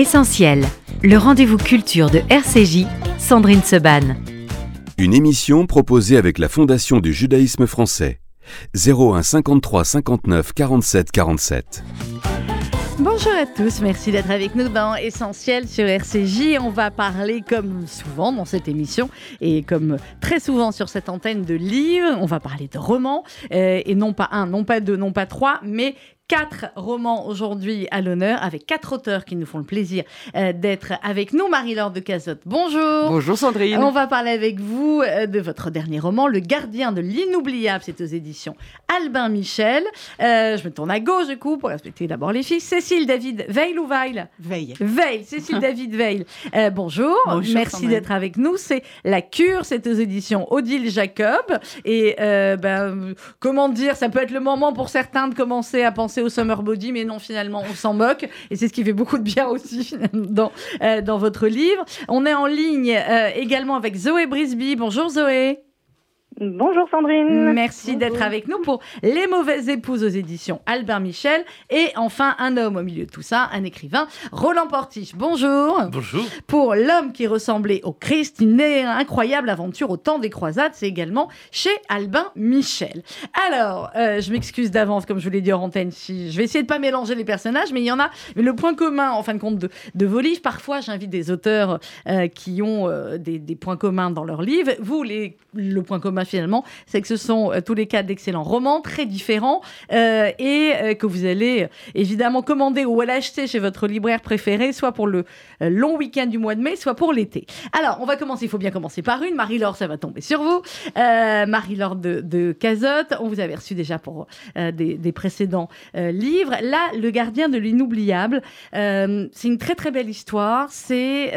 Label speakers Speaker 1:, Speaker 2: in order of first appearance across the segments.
Speaker 1: Essentiel, le rendez-vous culture de RCJ, Sandrine Seban.
Speaker 2: Une émission proposée avec la Fondation du judaïsme français. 01 53 59 47 47.
Speaker 3: Bonjour à tous, merci d'être avec nous dans Essentiel sur RCJ. On va parler comme souvent dans cette émission et comme très souvent sur cette antenne de livres, on va parler de romans euh, et non pas un, non pas deux, non pas trois, mais quatre romans aujourd'hui à l'honneur avec quatre auteurs qui nous font le plaisir euh, d'être avec nous. Marie-Laure de Cazotte, bonjour.
Speaker 4: Bonjour Sandrine.
Speaker 3: On va parler avec vous euh, de votre dernier roman, Le gardien de l'inoubliable. C'est aux éditions Albin Michel. Euh, je me tourne à gauche du coup pour respecter d'abord les filles. Cécile David Veil ou Veil
Speaker 5: Veil.
Speaker 3: Veil, Cécile David Veil. bonjour.
Speaker 5: Bonjour,
Speaker 3: Merci d'être avec nous. C'est La Cure, c'est aux éditions Odile Jacob. Et ben, comment dire, ça peut être le moment pour certains de commencer à penser au summer body, mais non, finalement, on s'en moque. Et c'est ce qui fait beaucoup de bien aussi dans, euh, dans votre livre. On est en ligne euh, également avec Zoé Brisby. Bonjour Zoé.
Speaker 6: Bonjour Sandrine.
Speaker 3: Merci d'être avec nous pour Les mauvaises épouses aux éditions Albert Michel. Et enfin, un homme au milieu de tout ça, un écrivain, Roland Portiche. Bonjour.
Speaker 7: Bonjour.
Speaker 3: Pour L'homme qui ressemblait au Christ, une incroyable aventure au temps des croisades, c'est également chez Albin Michel. Alors, euh, je m'excuse d'avance, comme je vous l'ai dit en antenne, si je vais essayer de pas mélanger les personnages, mais il y en a. Mais le point commun, en fin de compte, de, de vos livres, parfois j'invite des auteurs euh, qui ont euh, des, des points communs dans leurs livres. Vous, les, le point commun finalement, c'est que ce sont euh, tous les cas d'excellents romans, très différents, euh, et euh, que vous allez évidemment commander ou l'acheter chez votre libraire préféré, soit pour le long week-end du mois de mai, soit pour l'été. Alors, on va commencer, il faut bien commencer par une. Marie-Laure, ça va tomber sur vous. Marie-Laure de, de Cazotte, on vous avait reçu déjà pour des, des précédents livres. Là, Le gardien de l'inoubliable, c'est une très très belle histoire. C'est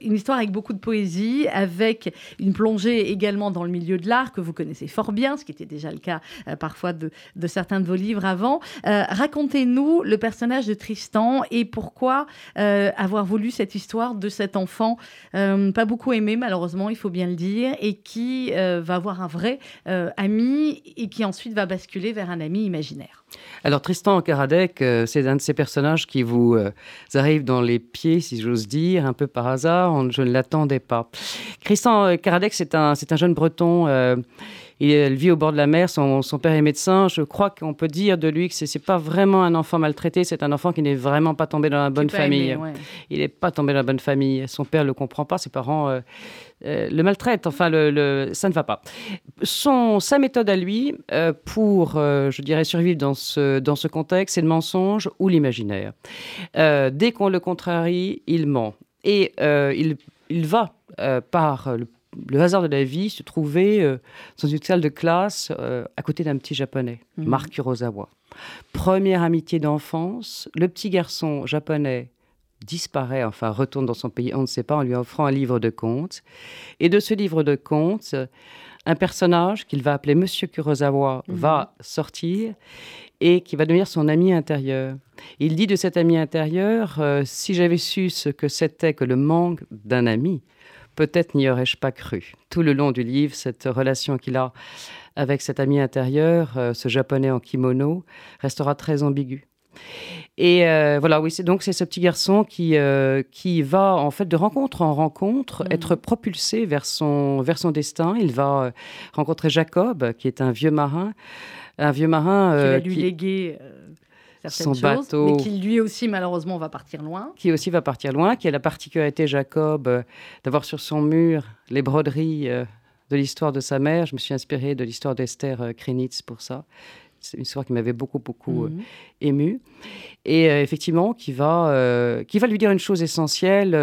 Speaker 3: une histoire avec beaucoup de poésie, avec une plongée également dans le milieu de l'art que vous connaissez fort bien, ce qui était déjà le cas euh, parfois de, certains de vos livres avant. Euh, Racontez-nous le personnage de Tristan et pourquoi euh, avoir voulu cette histoire de cet enfant pas beaucoup aimé malheureusement, il faut bien le dire, et qui va avoir un vrai ami et qui ensuite va basculer vers un ami imaginaire.
Speaker 4: Alors Tristan Karadec, euh, c'est un de ces personnages qui vous euh, arrive dans les pieds, si j'ose dire, un peu par hasard. Je ne l'attendais pas. Tristan euh, Karadec, c'est un, c'est un jeune breton. Euh, il, il vit au bord de la mer. Son, son père est médecin. Je crois qu'on peut dire de lui que c'est c'est pas vraiment un enfant maltraité. C'est un enfant qui n'est vraiment pas tombé dans la bonne famille.
Speaker 3: aimé, ouais.
Speaker 4: Il n'est pas tombé dans la bonne famille. Son père le comprend pas. Ses parents euh, euh, le maltraitent. Enfin, le, le- ça ne va pas. Son, sa méthode à lui, euh, pour, euh, je dirais, survivre dans ce, dans ce contexte, c'est le mensonge ou l'imaginaire. Euh, dès qu'on le contrarie, il ment. Et euh, il, il va, euh, par le, le hasard de la vie, se trouver euh, dans une salle de classe euh, à côté d'un petit japonais,
Speaker 3: Mhm.
Speaker 4: Mark Kurosawa. Première amitié d'enfance, le petit garçon japonais disparaît, enfin retourne dans son pays, on ne sait pas, en lui offrant un livre de contes. Et de ce livre de contes, un personnage qu'il va appeler Monsieur Kurosawa
Speaker 3: Mhm.
Speaker 4: va sortir et qui va devenir son ami intérieur. Il dit de cet ami intérieur, euh, si j'avais su ce que c'était que le manque d'un ami, peut-être n'y aurais-je pas cru. Tout le long du livre, cette relation qu'il a avec cet ami intérieur, euh, ce japonais en kimono, restera très ambiguë. Et euh, voilà, oui, c'est donc c'est ce petit garçon qui euh, qui va en fait de rencontre en rencontre
Speaker 3: Mhm.
Speaker 4: être propulsé vers son vers son destin. Il va euh, rencontrer Jacob, qui est un vieux marin, un vieux marin
Speaker 3: qui va lui
Speaker 4: qui-
Speaker 3: léguer certaines
Speaker 4: son
Speaker 3: choses,
Speaker 4: bateau.
Speaker 3: mais qui lui aussi malheureusement va partir loin.
Speaker 4: qui aussi va partir loin, qui a la particularité, Jacob, euh, d'avoir sur son mur les broderies euh, de l'histoire de sa mère. Je me suis inspirée de l'histoire d'Esther euh, Krenitz pour ça. C'est une histoire qui m'avait beaucoup, beaucoup
Speaker 3: Mhm.
Speaker 4: ému. Et effectivement, qui va, qui va lui dire une chose essentielle,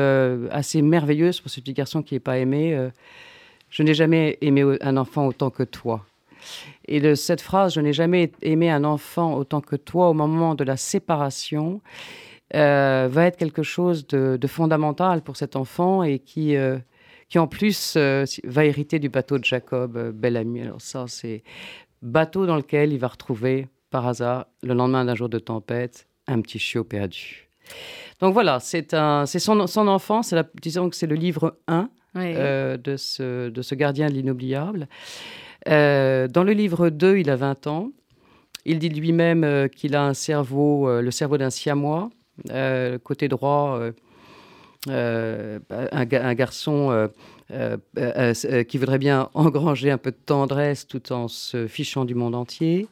Speaker 4: assez merveilleuse pour ce petit garçon qui n'est pas aimé. je n'ai jamais aimé un enfant autant que toi. Et de cette phrase, je n'ai jamais aimé un enfant autant que toi au moment de la séparation, euh, va être quelque chose de, de fondamental pour cet enfant et qui, euh, qui en plus euh, va hériter du bateau de Jacob, bel ami. Alors ça, c'est bateau dans lequel il va retrouver par hasard, le lendemain d'un jour de tempête, un petit chiot perdu. Donc voilà, c'est son, son enfance, disons que c'est le livre 1
Speaker 3: Ouais.
Speaker 4: euh, de, ce, de ce gardien de l'inoubliable. Euh, dans le livre 2, il a 20 ans. Il dit lui-même euh, qu'il a un cerveau, euh, le cerveau d'un siamois. côté droit, un, un, garçon qui voudrait bien engranger un peu de tendresse tout en se fichant du monde entier.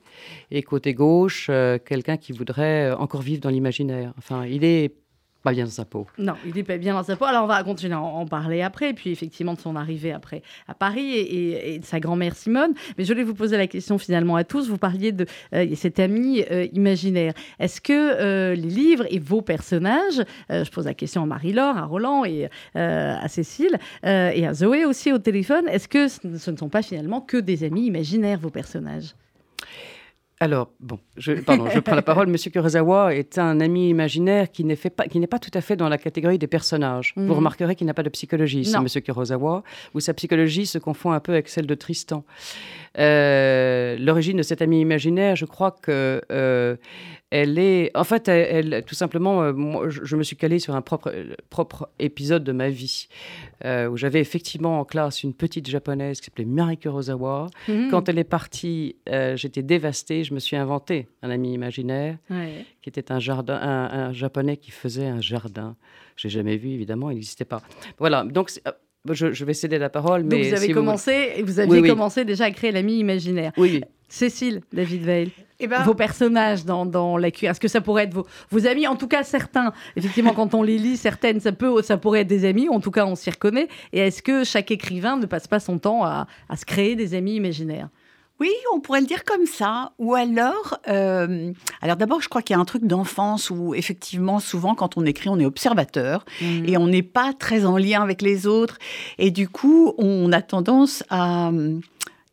Speaker 4: Et côté gauche, quelqu'un qui voudrait encore vivre dans l'imaginaire. Enfin, il est pas bien dans sa peau.
Speaker 3: Non, il n'est pas bien dans sa peau. Alors on va continuer à en parler après, puis effectivement de son arrivée après à Paris et, de sa grand-mère Simone. Mais je voulais vous poser la question finalement à tous. Vous parliez de euh, cet ami euh, imaginaire. Est-ce que euh, les livres et vos personnages, je pose la question à Marie-Laure, à Roland et à Cécile et à Zoé aussi au téléphone, est-ce que ce ne sont pas finalement que des amis imaginaires, vos personnages?
Speaker 4: Alors, bon, je, pardon, je prends la parole. Monsieur Kurosawa est un ami imaginaire qui n'est pas, pas tout à fait dans la catégorie des personnages. Vous mhm. remarquerez qu'il n'a pas de psychologie, c'est Monsieur Kurosawa, où sa psychologie se confond un peu avec celle de Tristan. Euh, l'origine de cet ami imaginaire, je crois que euh, elle est, en fait, elle, tout simplement, euh, moi, je, me suis calée sur un propre, propre épisode de ma vie où j'avais effectivement en classe une petite japonaise qui s'appelait Mari Kurosawa. Mhm. Quand elle est partie, j'étais dévastée. Je me suis inventé un ami imaginaire qui était un jardin, un, japonais qui faisait un jardin. J'ai jamais vu, évidemment, il n'existait pas. Voilà, donc je, vais céder la parole.
Speaker 3: Mais vous avez commencé, vous, aviez commencé déjà à créer l'ami imaginaire.
Speaker 4: Oui.
Speaker 3: Cécile, David Veil, eh ben... vos personnages dans, dans la cuir, est-ce que ça pourrait être vos, vos amis En tout cas, certains, effectivement, quand on les lit, certaines, ça, peut, ça pourrait être des amis, en tout cas, on s'y reconnaît. Et est-ce que chaque écrivain ne passe pas son temps à, à se créer des amis imaginaires?
Speaker 5: Oui, on pourrait le dire comme ça. Ou alors, euh, alors d'abord, je crois qu'il y a un truc d'enfance où effectivement, souvent, quand on écrit, on est observateur mmh. et on n'est pas très en lien avec les autres. Et du coup, on a tendance à euh,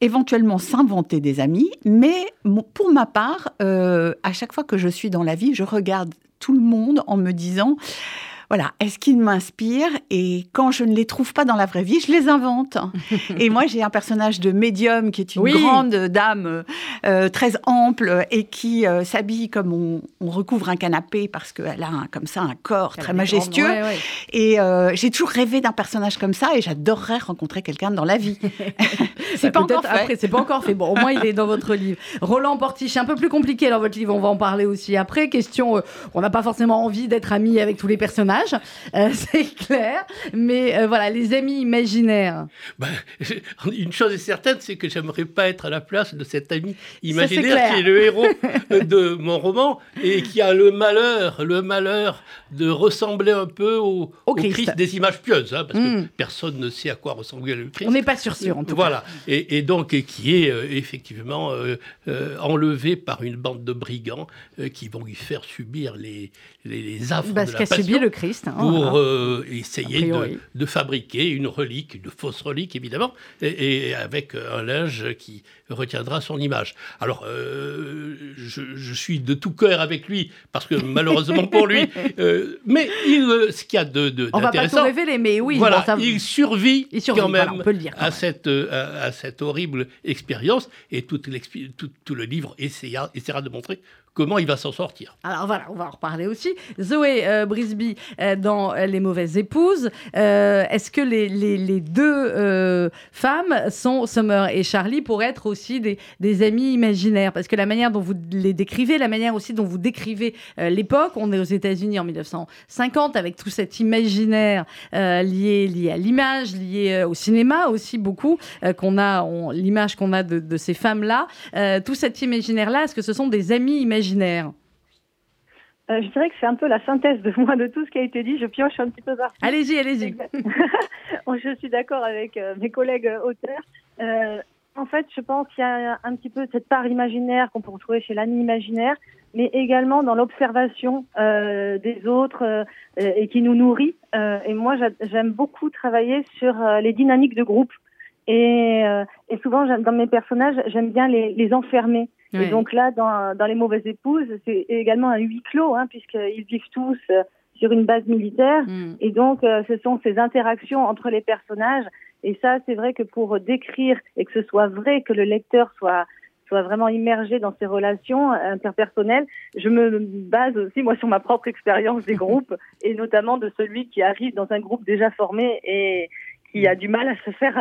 Speaker 5: éventuellement s'inventer des amis. Mais pour ma part, euh, à chaque fois que je suis dans la vie, je regarde tout le monde en me disant voilà, est-ce qu'ils m'inspirent Et quand je ne les trouve pas dans la vraie vie, je les invente. et moi, j'ai un personnage de médium qui est une grande dame euh, très ample et qui euh, s'habille comme on, recouvre un canapé parce qu'elle a comme ça un corps très majestueux. Et euh, j'ai toujours rêvé d'un personnage comme ça et j'adorerais rencontrer quelqu'un dans la vie.
Speaker 3: c'est pas encore fait. C'est pas encore fait. Bon, au moins, il est dans votre livre. Roland Portiche, un peu plus compliqué dans votre livre. On va en parler aussi après. Question, on n'a pas forcément envie d'être amis avec tous les personnages euh, c'est clair. Mais euh, voilà, les amis imaginaires.
Speaker 7: Ben, une chose est certaine, c'est que j'aimerais pas être à la place de cet ami imaginaire qui est le héros de mon roman et qui a le malheur, le malheur de ressembler un peu au, Christ. des images pieuses, hein, parce que hmm. personne ne sait à quoi ressemblait le Christ.
Speaker 3: On n'est pas sûr, sûr en tout
Speaker 7: voilà. cas. Et, et donc, qui est euh, effectivement enlevé par une bande de brigands qui vont lui faire subir les, les, les affres
Speaker 3: parce
Speaker 7: de la passion.
Speaker 3: subi le Christ.
Speaker 7: Hein, pour euh, essayer de, fabriquer une relique, une fausse relique évidemment, et, avec un linge qui retiendra son image. Alors, euh, je, suis de tout cœur avec lui, parce que malheureusement pour lui, euh, mais il, ce qu'il y a de, de
Speaker 3: On va pas tout révéler, mais oui.
Speaker 7: Voilà, il, survit quand même à, cette, à, cette horrible expérience, et tout, tout, le livre essaiera, essaiera de montrer comment il va s'en sortir.
Speaker 3: Alors voilà, on va en reparler aussi. Zoé euh, Brisby euh, dans Les mauvaises épouses. Euh, est-ce que les, deux femmes sont Summer et Charlie pour être aussi des, des, amis imaginaires? Parce que la manière dont vous les décrivez, la manière aussi dont vous décrivez l'époque, on est aux États-Unis en 1950 avec tout cet imaginaire lié, lié à l'image, lié au cinéma aussi beaucoup, qu'on a, l'image qu'on a de, ces femmes-là. tout cet imaginaire-là, est-ce que ce sont des amis imaginaires?
Speaker 6: Euh, je dirais que c'est un peu la synthèse de moi de tout ce qui a été dit. Je pioche un petit peu partout.
Speaker 3: Allez-y, allez-y.
Speaker 6: je suis d'accord avec euh, mes collègues euh, auteurs. en fait, je pense qu'il y a un petit peu cette part imaginaire qu'on peut retrouver chez l'ami imaginaire, mais également dans l'observation des autres et qui nous nourrit. et moi, j'aime beaucoup travailler sur les dynamiques de groupe. Et, et souvent, dans mes personnages, j'aime bien les, les enfermer. Et donc là, dans, dans Les Mauvaises Épouses, c'est également un huis clos, hein, puisqu'ils vivent tous euh, sur une base militaire. Mm. Et donc, euh, ce sont ces interactions entre les personnages. Et ça, c'est vrai que pour décrire et que ce soit vrai, que le lecteur soit soit vraiment immergé dans ces relations interpersonnelles. Je me base aussi, moi, sur ma propre expérience des groupes, et notamment de celui qui arrive dans un groupe déjà formé et qui a du mal à se faire,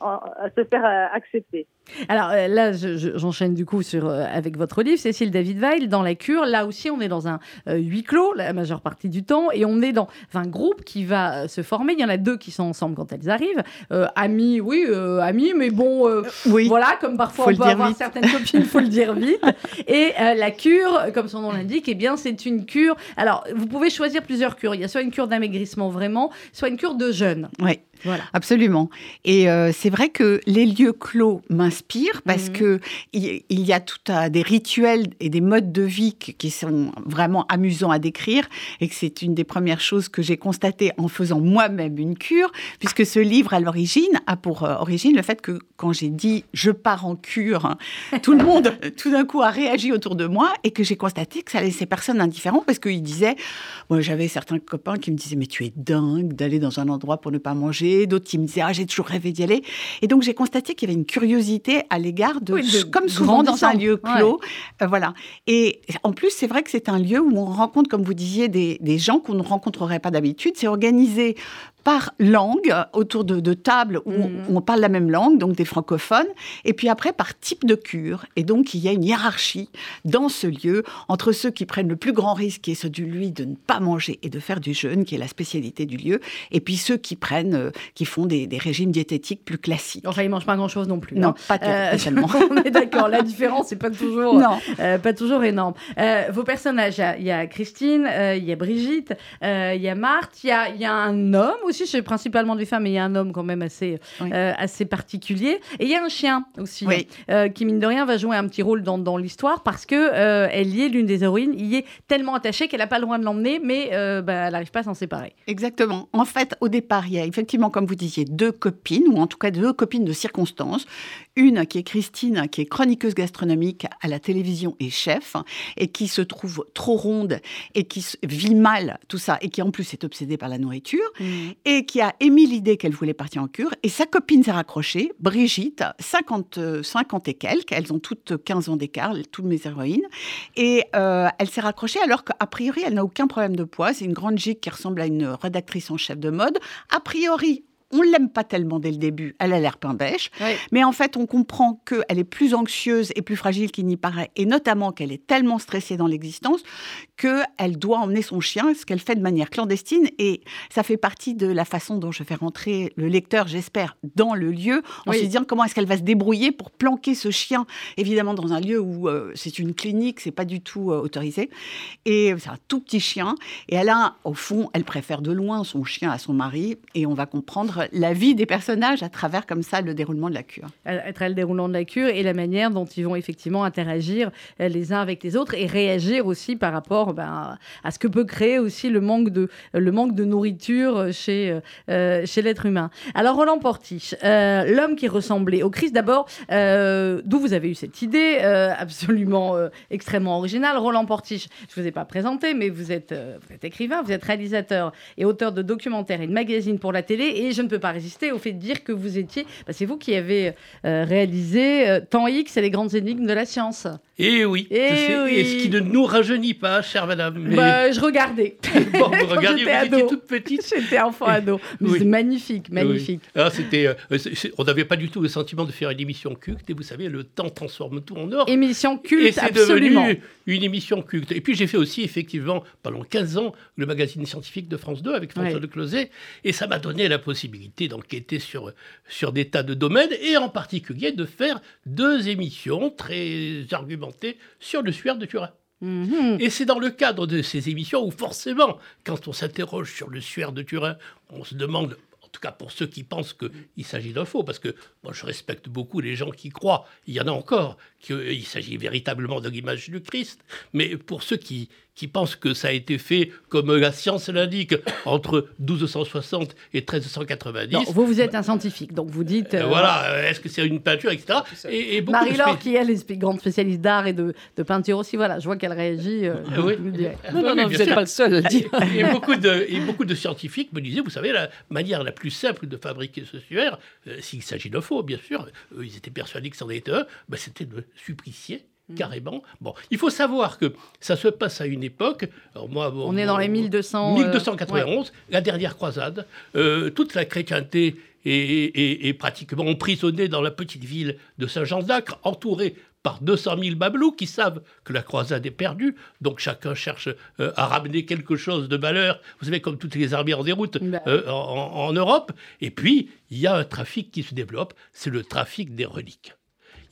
Speaker 6: à se faire accepter.
Speaker 3: Alors euh, là, j'enchaîne du coup sur, euh, avec votre livre, Cécile David Weil, dans la cure. Là aussi, on est dans un euh, huis clos la majeure partie du temps et on est dans un groupe qui va se former. Il y en a deux qui sont ensemble quand elles arrivent. amis, oui, amis, mais bon, oui. voilà, comme parfois on peut avoir certaines copines, il faut le dire vite. Et la cure, comme son nom l'indique, eh bien, c'est une cure. Alors, vous pouvez choisir plusieurs cures. Il y a soit une cure d'amaigrissement vraiment, soit une cure de jeûne.
Speaker 5: Oui. Voilà. Absolument. Et c'est vrai que les lieux clos m'inspire parce mhm. que il, y a tout à des rituels et des modes de vie qui sont vraiment amusants à décrire et que c'est une des premières choses que j'ai constatées en faisant moi-même une cure, puisque ce livre à l'origine a pour euh, origine le fait que quand j'ai dit je pars en cure, tout le monde tout d'un coup a réagi autour de moi et que j'ai constaté que ça laissait personne indifférent parce qu'ils disaient, moi j'avais certains copains qui me disaient mais tu es dingue d'aller dans un endroit pour ne pas manger, d'autres qui me disaient ah j'ai toujours rêvé d'y aller et donc j'ai constaté qu'il y avait une curiosité à l'égard de, comme souvent dans un lieu clos. Euh, voilà. Et en plus, c'est vrai que c'est un lieu où on rencontre, comme vous disiez, des, des gens qu'on ne rencontrerait pas d'habitude. C'est organisé par langue, autour de, tables où, mhm. on, parle la même langue, donc des francophones, et puis après par type de cure. Et donc il y a une hiérarchie dans ce lieu entre ceux qui prennent le plus grand risque, qui est celui de ne pas manger et de faire du jeûne, qui est la spécialité du lieu, et puis ceux qui prennent, euh, qui font des, régimes diététiques plus classiques.
Speaker 3: Enfin, ils mangent pas grand-chose non plus.
Speaker 5: Non, hein. pas euh, tellement.
Speaker 3: on est d'accord, la différence n'est pas toujours, euh, pas toujours énorme. vos personnages, il y, a Christine, il y a Brigitte, il y a Marthe, il y a, y a un homme aussi c'est principalement des femmes, mais il y a un homme quand même assez, euh, assez particulier. Et il y a un chien aussi, euh, qui mine de rien va jouer un petit rôle dans, dans l'histoire parce que euh, elle y est l'une des héroïnes, il y est tellement attachée qu'elle n'a pas le droit de l'emmener, mais bah, elle n'arrive pas à s'en séparer.
Speaker 5: Exactement. En fait, au départ, il y a effectivement, comme vous disiez, deux copines, ou en tout cas deux copines de circonstance. Une qui est Christine, qui est chroniqueuse gastronomique à la télévision et chef, et qui se trouve trop ronde et qui vit mal tout ça, et qui en plus est obsédée par la nourriture. Mmh. Et qui a émis l'idée qu'elle voulait partir en cure. Et sa copine s'est raccrochée, Brigitte, 50, 50 et quelques. Elles ont toutes 15 ans d'écart, toutes mes héroïnes. Et euh, elle s'est raccrochée alors qu'a priori, elle n'a aucun problème de poids. C'est une grande gigue qui ressemble à une rédactrice en chef de mode. A priori, on l'aime pas tellement dès le début. Elle a l'air pain bêche. Mais en fait, on comprend qu'elle est plus anxieuse et plus fragile qu'il n'y paraît. Et notamment qu'elle est tellement stressée dans l'existence qu'elle doit emmener son chien, ce qu'elle fait de manière clandestine. Et ça fait partie de la façon dont je fais rentrer le lecteur, j'espère, dans le lieu, en se disant comment est-ce qu'elle va se débrouiller pour planquer ce chien, évidemment, dans un lieu où euh, c'est une clinique, c'est pas du tout euh, autorisé. Et c'est un tout petit chien. Et elle a, au fond, elle préfère de loin son chien à son mari. Et on va comprendre la vie des personnages à travers comme ça le déroulement de la cure.
Speaker 3: À travers le déroulement de la cure et la manière dont ils vont effectivement interagir euh, les uns avec les autres et réagir aussi par rapport ben, à ce que peut créer aussi le manque de, le manque de nourriture chez, euh, chez l'être humain. Alors Roland Portiche, euh, l'homme qui ressemblait au Christ, d'abord, d'où vous avez eu cette idée absolument extrêmement originale? Roland Portiche, je ne vous ai pas présenté, mais vous êtes, vous êtes écrivain, vous êtes réalisateur et auteur de documentaires et de magazines pour la télé et je ne peux pas résister au fait de dire que vous étiez. Bah, c'est vous qui avez euh, réalisé euh, Temps X et les grandes énigmes de la science.
Speaker 7: Et eh oui. Et, eh oui. et ce qui ne nous rajeunit pas, chère madame.
Speaker 3: Bah, je regardais.
Speaker 7: Bon, vous regardiez, vous étiez toute petite.
Speaker 3: J'étais enfant ado. C'est magnifique, magnifique.
Speaker 7: Ah, c'était, euh, on n'avait pas du tout le sentiment de faire une émission culte. Et vous savez, le temps transforme tout en or.
Speaker 3: Émission culte,
Speaker 7: Et c'est devenu une émission culte. Et puis j'ai fait aussi, effectivement, pendant 15 ans, le magazine scientifique de France 2 avec François de Closet. Et ça m'a donné la possibilité d'enquêter sur, sur des tas de domaines et en particulier de faire deux émissions très argumentées sur le suaire de Turin. Mhm. Et c'est dans le cadre de ces émissions où forcément, quand on s'interroge sur le suaire de Turin, on se demande en tout cas pour ceux qui pensent qu'il s'agit d'un faux, parce que moi je respecte beaucoup les gens qui croient, il y en a encore, qu'il s'agit véritablement de l'image du Christ, mais pour ceux qui, qui pensent que ça a été fait comme la science l'indique entre 1260 et 1390. Non,
Speaker 3: vous, vous êtes un scientifique, donc vous dites.
Speaker 7: Euh, voilà, euh, est-ce que c'est une peinture, etc.
Speaker 3: Et, Marie-Laure, qui est une grande spécialiste d'art et de, de, peinture aussi, voilà, je vois qu'elle réagit. Euh,
Speaker 4: oui. Non, non, non, vous n'êtes pas le seul à dire.
Speaker 7: Et, beaucoup de, et beaucoup de scientifiques me disaient, vous savez, la manière la plus simple de fabriquer ce suaire, s'il s'agit de faux, bien sûr, ils étaient persuadés que c'en était un, ben, c'était de supplicier Mmh. carrément. Bon, il faut savoir que ça se passe à une époque.
Speaker 3: moi, on est dans les 1200.
Speaker 7: 1291, euh, la dernière croisade. Euh, toute la chrétienté est, pratiquement emprisonnée dans la petite ville de Saint-Jean d'Acre, entourée par 200 000 babelous qui savent que la croisade est perdue. Donc chacun cherche euh, à ramener quelque chose de valeur, vous savez, comme toutes les armées en déroute bah en Europe. Et puis, il y a un trafic qui se développe, c'est le trafic des reliques.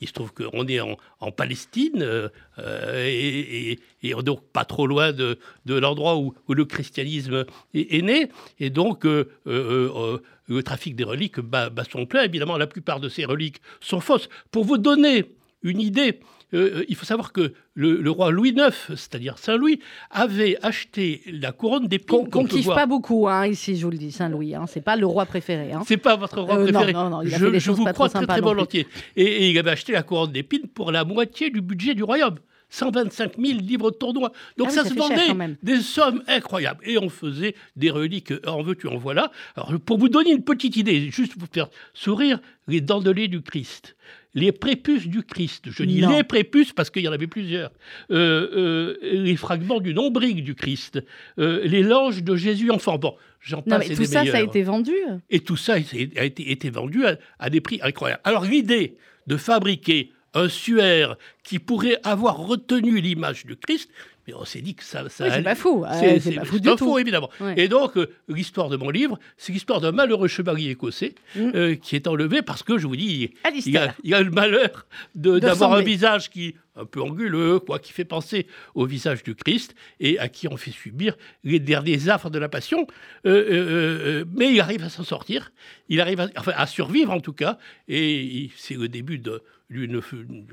Speaker 7: Il se trouve qu'on est en, Palestine euh, euh, et, donc pas trop loin de, l'endroit où, le christianisme est, né. Et donc euh, le trafic des reliques bat, son plein. Évidemment, la plupart de ces reliques sont fausses. Pour vous donner une idée, euh, euh, il faut savoir que le, roi Louis IX, c'est-à-dire Saint-Louis, avait acheté la couronne d'épines.
Speaker 3: Qu'on kiffe pas beaucoup hein, ici, je vous le dis, Saint-Louis. Hein, c'est pas le roi préféré. Hein.
Speaker 7: C'est pas votre roi euh, préféré. Non, non, il a je, je vous crois très, très volontiers. Et, et, il avait acheté la couronne d'épines pour la moitié du budget du royaume. 125 000 livres de tournois. Donc ah ça, se vendait des sommes incroyables. Et on faisait des reliques en veux-tu, en voilà. Alors pour vous donner une petite idée, juste pour vous faire sourire, les dents de lait du Christ les prépuces du Christ. Je dis les prépuces parce qu'il y en avait plusieurs. Euh, euh, les fragments du nombril du Christ. Euh, les langes de Jésus enfant. Bon, j'en passe.
Speaker 3: mais tout ça, ça a été vendu.
Speaker 7: Et tout ça a été, été vendu à, des prix incroyables. Alors l'idée de fabriquer un suaire qui pourrait avoir retenu l'image du Christ, mais on s'est dit que ça. ça
Speaker 3: c'est pas fou. C'est pas fou du tout.
Speaker 7: évidemment. Et donc, euh, l'histoire de mon livre, c'est l'histoire d'un malheureux chevalier écossais mm. euh, qui est enlevé parce que, je vous dis, il, a, a, le malheur d'avoir un visage qui un peu anguleux, quoi, qui fait penser au visage du Christ et à qui on fait subir les derniers affres de la passion. Euh, mais il arrive à s'en sortir, il arrive à, enfin, à survivre en tout cas, et c'est le début de d'une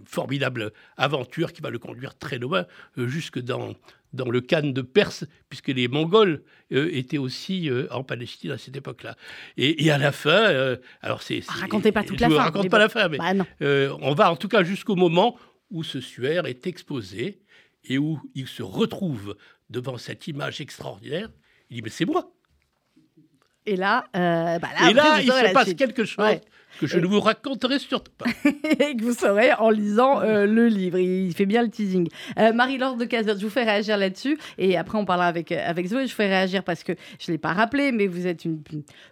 Speaker 7: formidable aventure qui va le conduire très loin, euh, jusque dans, dans le Khan de Perse, puisque les Mongols euh, étaient aussi euh, en Palestine à cette époque-là. Et, à la fin, alors c'est...
Speaker 3: Racontez pas toute la fin.
Speaker 7: Raconte pas la fin, mais bah, on va en tout cas jusqu'au moment où ce suaire est exposé et où il se retrouve devant cette image extraordinaire. Il dit, mais c'est moi.
Speaker 3: Et là, bah
Speaker 7: là, et là il se passe quelque chose que je ne vous raconterai surtout pas.
Speaker 3: et que vous saurez en lisant euh, le livre. Il fait bien le teasing. Euh, Marie-Laure de Cazotte, je vous fais réagir là-dessus. Et après, on parlera avec, euh, avec Zoé. Je vous fais réagir parce que je ne l'ai pas rappelé, mais vous êtes une,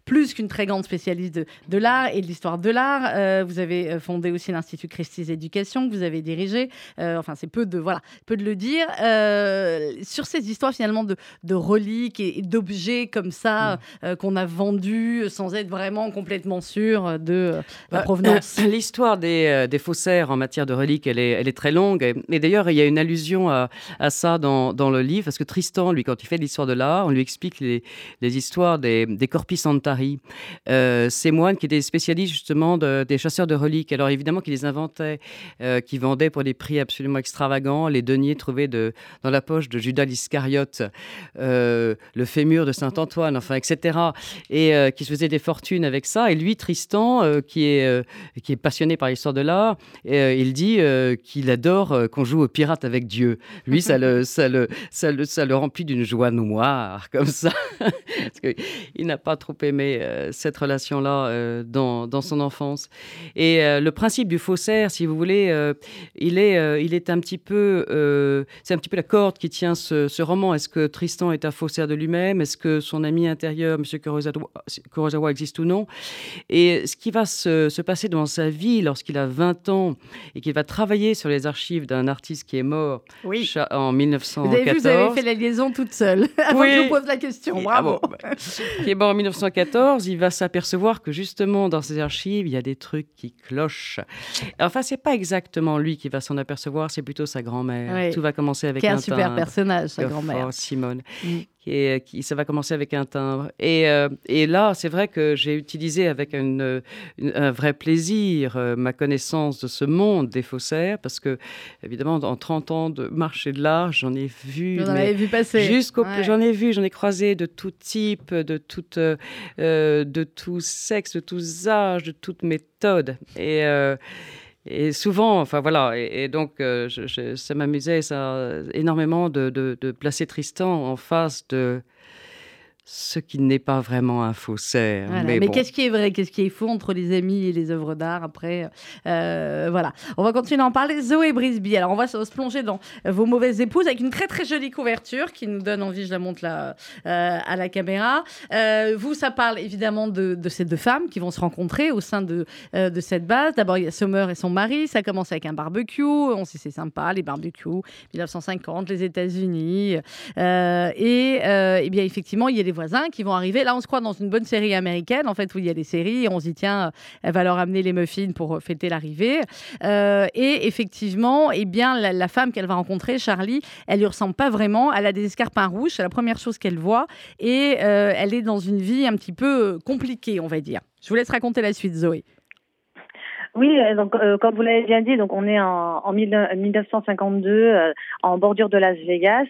Speaker 3: plus qu'une très grande spécialiste de, de l'art et de l'histoire de l'art. vous avez fondé aussi l'Institut Christie's Éducation que vous avez dirigé. enfin, c'est peu de, voilà, peu de le dire. sur ces histoires finalement de, de reliques et, d'objets comme ça mm. qu'on a vendus sans être vraiment complètement sûr de la bah, provenance.
Speaker 4: L'histoire des, euh, des, faussaires en matière de reliques, elle est, elle est très longue. Et, d'ailleurs, il y a une allusion à, à ça dans, dans, le livre, parce que Tristan, lui, quand il fait l'histoire de l'art, on lui explique les, les histoires des, des Corpus Santari, euh, ces moines qui étaient spécialistes justement des chasseurs de reliques. Alors évidemment qu'ils les inventaient, euh, qui vendaient pour des prix absolument extravagants, les deniers trouvés de, dans la poche de Judas l'Iscariote, euh, le fémur de Saint-Antoine, enfin, etc. Et qui se faisaient des fortunes avec ça. Et lui, Tristan, qui est, euh, qui est passionné par l'histoire de l'art, euh, il dit euh, qu'il adore qu'on joue au pirate avec Dieu. Lui, ça le, remplit d'une joie noire, comme ça. Parce qu'il n'a pas trop aimé cette relation-là dans, son enfance. Et le principe du faussaire, si vous voulez, il, est, un petit peu. c'est un petit peu la corde qui tient ce, ce roman. Est-ce que Tristan est un faussaire de lui-même? Est-ce que son ami intérieur, M. Kurosawa, existe ou non Et ce qui va se, passer dans sa vie lorsqu'il a 20 ans et qu'il va travailler sur les archives d'un artiste qui est mort en 1914. Vous avez
Speaker 3: vu, vous avez fait la liaison toute seule avant que je vous pose la question. Ah Bravo.
Speaker 4: qui est mort en 1914, il va s'apercevoir que justement dans ses archives, il y a des trucs qui clochent. Enfin, c'est pas exactement lui qui va s'en apercevoir, c'est plutôt sa grand-mère. Tout va commencer avec
Speaker 3: un, un super personnage, sa grand-mère.
Speaker 4: Simone. Mm et qui, ça va commencer avec un timbre. Et, euh, et là, c'est vrai que j'ai utilisé avec une, un vrai plaisir euh, ma connaissance de ce monde des faussaires, parce que, évidemment, en 30 ans de marché de l'art, j'en ai vu.
Speaker 3: J'en ai vu passer.
Speaker 4: Jusqu'au, J'en ai vu, j'en ai croisé de tout type, de tout, euh, de tout sexe, de tous âges, de toutes méthodes. Et et souvent, enfin voilà, et, donc euh, ça m'amusait ça énormément de, de, placer Tristan en face de ce qui n'est pas vraiment un faussaire.
Speaker 3: Mais, qu'est-ce qui est vrai, qu'est-ce qui est faux entre les amis et les œuvres d'art après euh, Voilà, on va continuer à en parler. Zoé Brisby, alors on va se plonger dans vos mauvaises épouses avec une très très jolie couverture qui nous donne envie, je la montre là euh, à la caméra. Euh, vous, ça parle évidemment de, ces deux femmes qui vont se rencontrer au sein de, de cette base. D'abord, il y a Summer et son mari, ça commence avec un barbecue, on sait c'est sympa, les barbecues, 1950, les États-Unis. et, et bien effectivement, il y a les voisins qui vont arriver. Là, on se croit dans une bonne série américaine, en fait, où il y a des séries et on se dit, tiens, elle va leur amener les muffins pour euh, fêter l'arrivée. Euh, et effectivement, eh bien, la, femme qu'elle va rencontrer, Charlie, elle lui ressemble pas vraiment. Elle a des escarpins rouges, c'est la première chose qu'elle voit. Et euh, elle est dans une vie un petit peu compliquée, on va dire. Je vous laisse raconter la suite, Zoé.
Speaker 6: Oui, donc comme vous l'avez bien dit, donc on est en, en 1952 en bordure de Las Vegas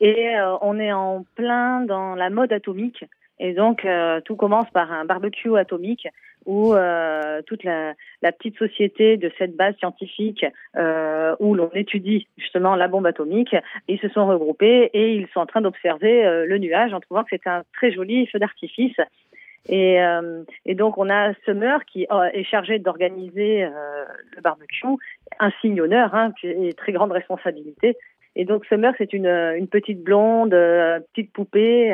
Speaker 6: et on est en plein dans la mode atomique. Et donc tout commence par un barbecue atomique où toute la, la, petite société de cette base scientifique où l'on étudie justement la bombe atomique, ils se sont regroupés et ils sont en train d'observer le nuage en trouvant que c'est un très joli feu d'artifice et, euh, et, donc, on a Summer qui euh, est chargé d'organiser euh, le barbecue, un signe honneur hein, et très grande responsabilité. Et donc, Summer, c'est une, une petite blonde, petite poupée,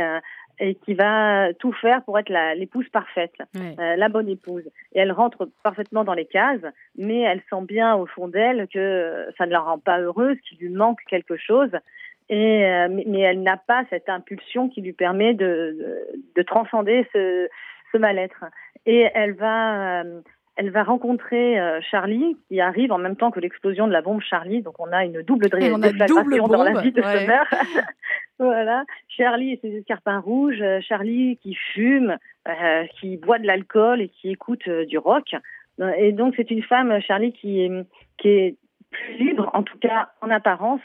Speaker 6: et qui va tout faire pour être l'épouse parfaite, la bonne épouse. Et elle rentre parfaitement dans les cases, mais elle sent bien au fond d'elle que ça ne la rend pas heureuse, qu'il lui manque quelque chose. Et, euh, mais elle n'a pas cette impulsion qui lui permet de, de, transcender ce, ce mal-être. Et elle va, euh, elle va rencontrer euh, Charlie, qui arrive en même temps que l'explosion de la bombe Charlie. Donc on a une double
Speaker 3: déflagration
Speaker 6: dans la vie de ouais. voilà. Charlie et ses escarpins rouges. Charlie qui fume, qui boit de l'alcool et qui écoute du rock. Et donc c'est une femme, Charlie, qui, qui est plus libre, en tout cas en apparence,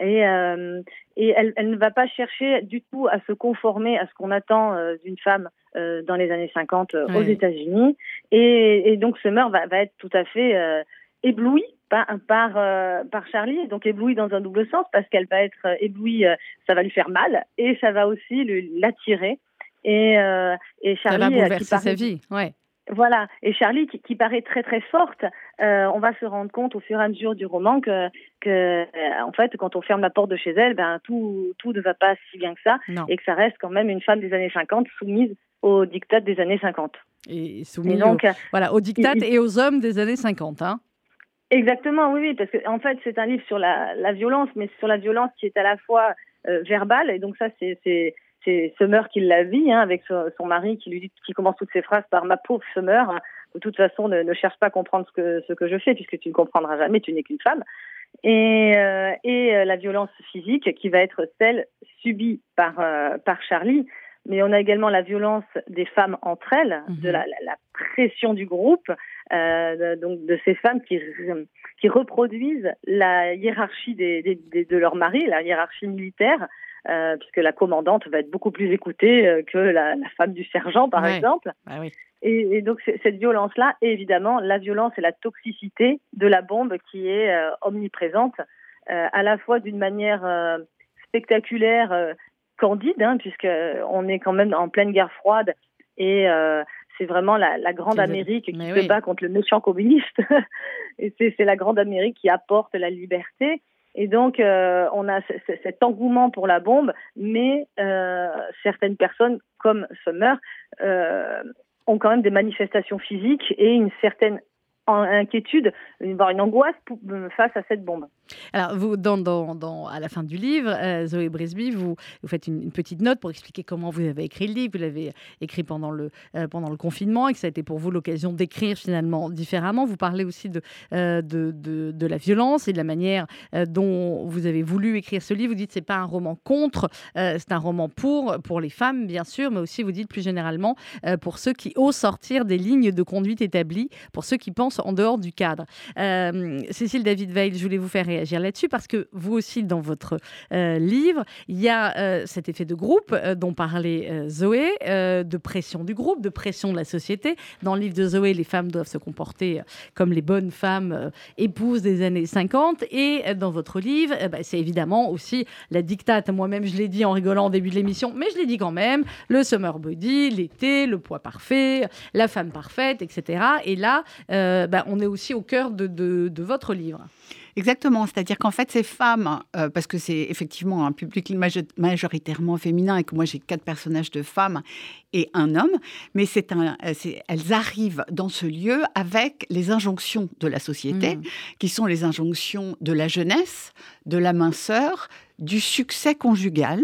Speaker 6: et, euh, et elle, elle, ne va pas chercher du tout à se conformer à ce qu'on attend euh, d'une femme euh, dans les années 50 euh, aux États-Unis. Et, et, donc Summer va, va être tout à fait euh, éblouie par, par, par Charlie, donc éblouie dans un double sens parce qu'elle va être éblouie, ça va lui faire mal et ça va aussi l'attirer. Et, et Charlie, ça
Speaker 3: va bouleverser sa vie, ouais.
Speaker 6: Voilà. Et Charlie, qui, qui, paraît très très forte, euh, on va se rendre compte au fur et à mesure du roman que, que euh, en fait, quand on ferme la porte de chez elle, ben tout, tout ne va pas si bien que ça, et que ça reste quand même une femme des années 50 soumise aux dictats des années 50.
Speaker 3: Et soumise donc, au, voilà, aux dictats et aux hommes des années 50, hein
Speaker 6: Exactement, oui, oui, parce que en fait, c'est un livre sur la, la, violence, mais sur la violence qui est à la fois euh, verbale, et donc ça, c'est c'est Summer qui la vit, hein, avec son, mari qui lui dit, qui commence toutes ses phrases par ma pauvre Summer. De toute façon, ne, ne, cherche pas à comprendre ce que ce que je fais puisque tu ne comprendras jamais, tu n'es qu'une femme. Et, euh, et euh, la violence physique qui va être celle subie par euh, par Charlie. Mais on a également la violence des femmes entre elles, de mhm. la, la, la, pression du groupe, euh, donc de ces femmes qui qui reproduisent la hiérarchie des, des, des de leur mari, la hiérarchie militaire, euh, puisque la commandante va être beaucoup plus écoutée euh, que la, la, femme du sergent, par exemple.
Speaker 3: Ah oui.
Speaker 6: et, et, donc cette violence-là, et évidemment la violence et la toxicité de la bombe qui est euh, omniprésente, euh, à la fois d'une manière euh, spectaculaire, candide, hein, puisque on est quand même en pleine guerre froide et c'est vraiment la, la grande Amérique qui se bat contre le méchant communiste. et c'est la grande Amérique qui apporte la liberté. Et donc, euh, on a cet engouement pour la bombe, mais euh, certaines personnes, comme Summer, euh, ont quand même des manifestations physiques et une certaine inquiétude, voire une angoisse face à cette bombe.
Speaker 3: Alors, vous, à la fin du livre, euh, Zoé Brisby, vous, faites une, petite note pour expliquer comment vous avez écrit le livre. Vous l'avez écrit pendant le, euh, pendant le confinement et que ça a été pour vous l'occasion d'écrire finalement différemment. Vous parlez aussi de, euh, la violence et de la manière dont vous avez voulu écrire ce livre. Vous dites que ce n'est pas un roman contre, c'est un roman pour, pour les femmes, bien sûr, mais aussi vous dites plus généralement pour ceux qui osent sortir des lignes de conduite établies, pour ceux qui pensent en dehors du cadre. Cécile David Veil, je voulais vous faire réagir réagir là-dessus parce que vous aussi, dans votre livre, il y a cet effet de groupe dont parlait Zoé, de pression du groupe, de pression de la société. Dans le livre de Zoé, les femmes doivent se comporter comme les bonnes femmes épouses des années 50. Et dans votre livre, bah, c'est évidemment aussi la dictate. Moi-même, je l'ai dit en rigolant au début de l'émission, mais je l'ai dit quand même. Le summer body, l'été, le poids parfait, la femme parfaite, etc. Et là, euh, bah, on est aussi au cœur de, votre livre.
Speaker 5: Exactement, c'est-à-dire qu'en fait, ces femmes, euh, parce que c'est effectivement un public majoritairement féminin et que moi j'ai quatre personnages de femmes et un homme, mais c'est un, euh, elles arrivent dans ce lieu avec les injonctions de la société, mmh. qui sont les injonctions de la jeunesse, de la minceur, du succès conjugal,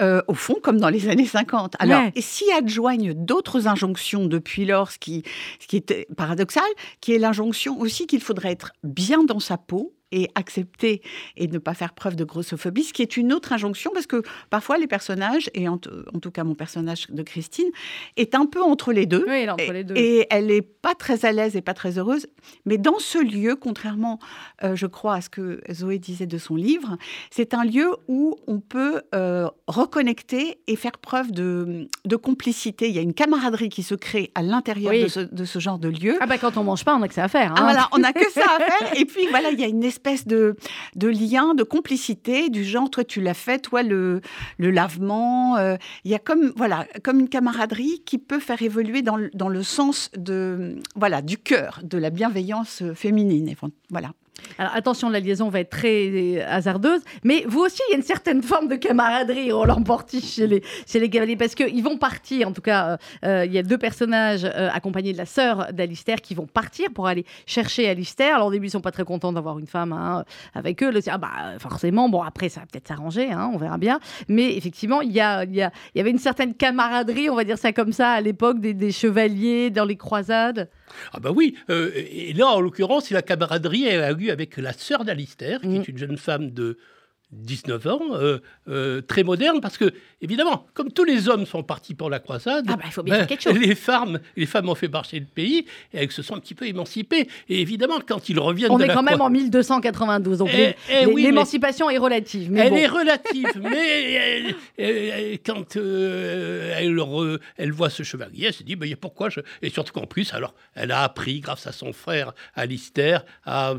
Speaker 5: euh, au fond, comme dans les années 50. Alors, et s'y adjoignent d'autres injonctions depuis lors, ce qui, ce qui est paradoxal, qui est l'injonction aussi qu'il faudrait être bien dans sa peau, et accepter et ne pas faire preuve de grossophobie, ce qui est une autre injonction, parce que parfois les personnages, et en, tout cas mon personnage de Christine, est un peu entre les deux.
Speaker 3: Oui, elle est entre les deux.
Speaker 5: Et, elle n'est pas très à l'aise et pas très heureuse. Mais dans ce lieu, contrairement, euh, je crois, à ce que Zoé disait de son livre, c'est un lieu où on peut euh, reconnecter et faire preuve de, de, complicité. Il y a une camaraderie qui se crée à l'intérieur de, ce, de, ce, genre de lieu.
Speaker 3: Ah bah quand on mange pas, on a que ça à faire. Hein.
Speaker 5: Ah, voilà, on n'a que ça à faire. Et puis voilà, il y a une espèce espèce de, de lien, de complicité, du genre, toi tu l'as fait, toi le, le lavement. Euh, il y a comme, voilà, comme une camaraderie qui peut faire évoluer dans, dans le sens de, voilà, du cœur, de la bienveillance féminine. Voilà.
Speaker 3: Alors attention, la liaison va être très euh, hasardeuse, mais vous aussi, il y a une certaine forme de camaraderie, Roland Porti, chez les, chez cavaliers, parce qu'ils vont partir, en tout cas, euh, euh, il y a deux personnages accompagnés de la sœur d'Alistair qui vont partir pour aller chercher Alistair. Alors au début, ils sont pas très contents d'avoir une femme hein, avec eux. Le, ah, bah, forcément, bon, après, ça va peut-être s'arranger, hein, on verra bien. Mais effectivement, il y, a, il, y a, il y avait une certaine camaraderie, on va dire ça comme ça, à l'époque des chevaliers dans les croisades.
Speaker 7: Ah bah oui, et là, en l'occurrence, c'est la camaraderie, elle a eu avec la sœur d'Alistair, qui est mm. une jeune femme de 19 ans, euh, euh, très moderne, parce que, évidemment, comme tous les hommes sont partis pour la croisade,
Speaker 3: ah bah, ben,
Speaker 7: les, femmes, les femmes ont fait marcher le pays et elles se sont un petit peu émancipées. Et évidemment, quand ils reviennent.
Speaker 3: On est quand même en 1292, donc eh, eh l'émancipation est relative. Mais
Speaker 7: elle est relative, mais quand euh, elle, elle, voit ce chevalier, elle se dit mais pourquoi je... Et surtout qu'en plus, alors, elle a appris, grâce à son frère Alistair, à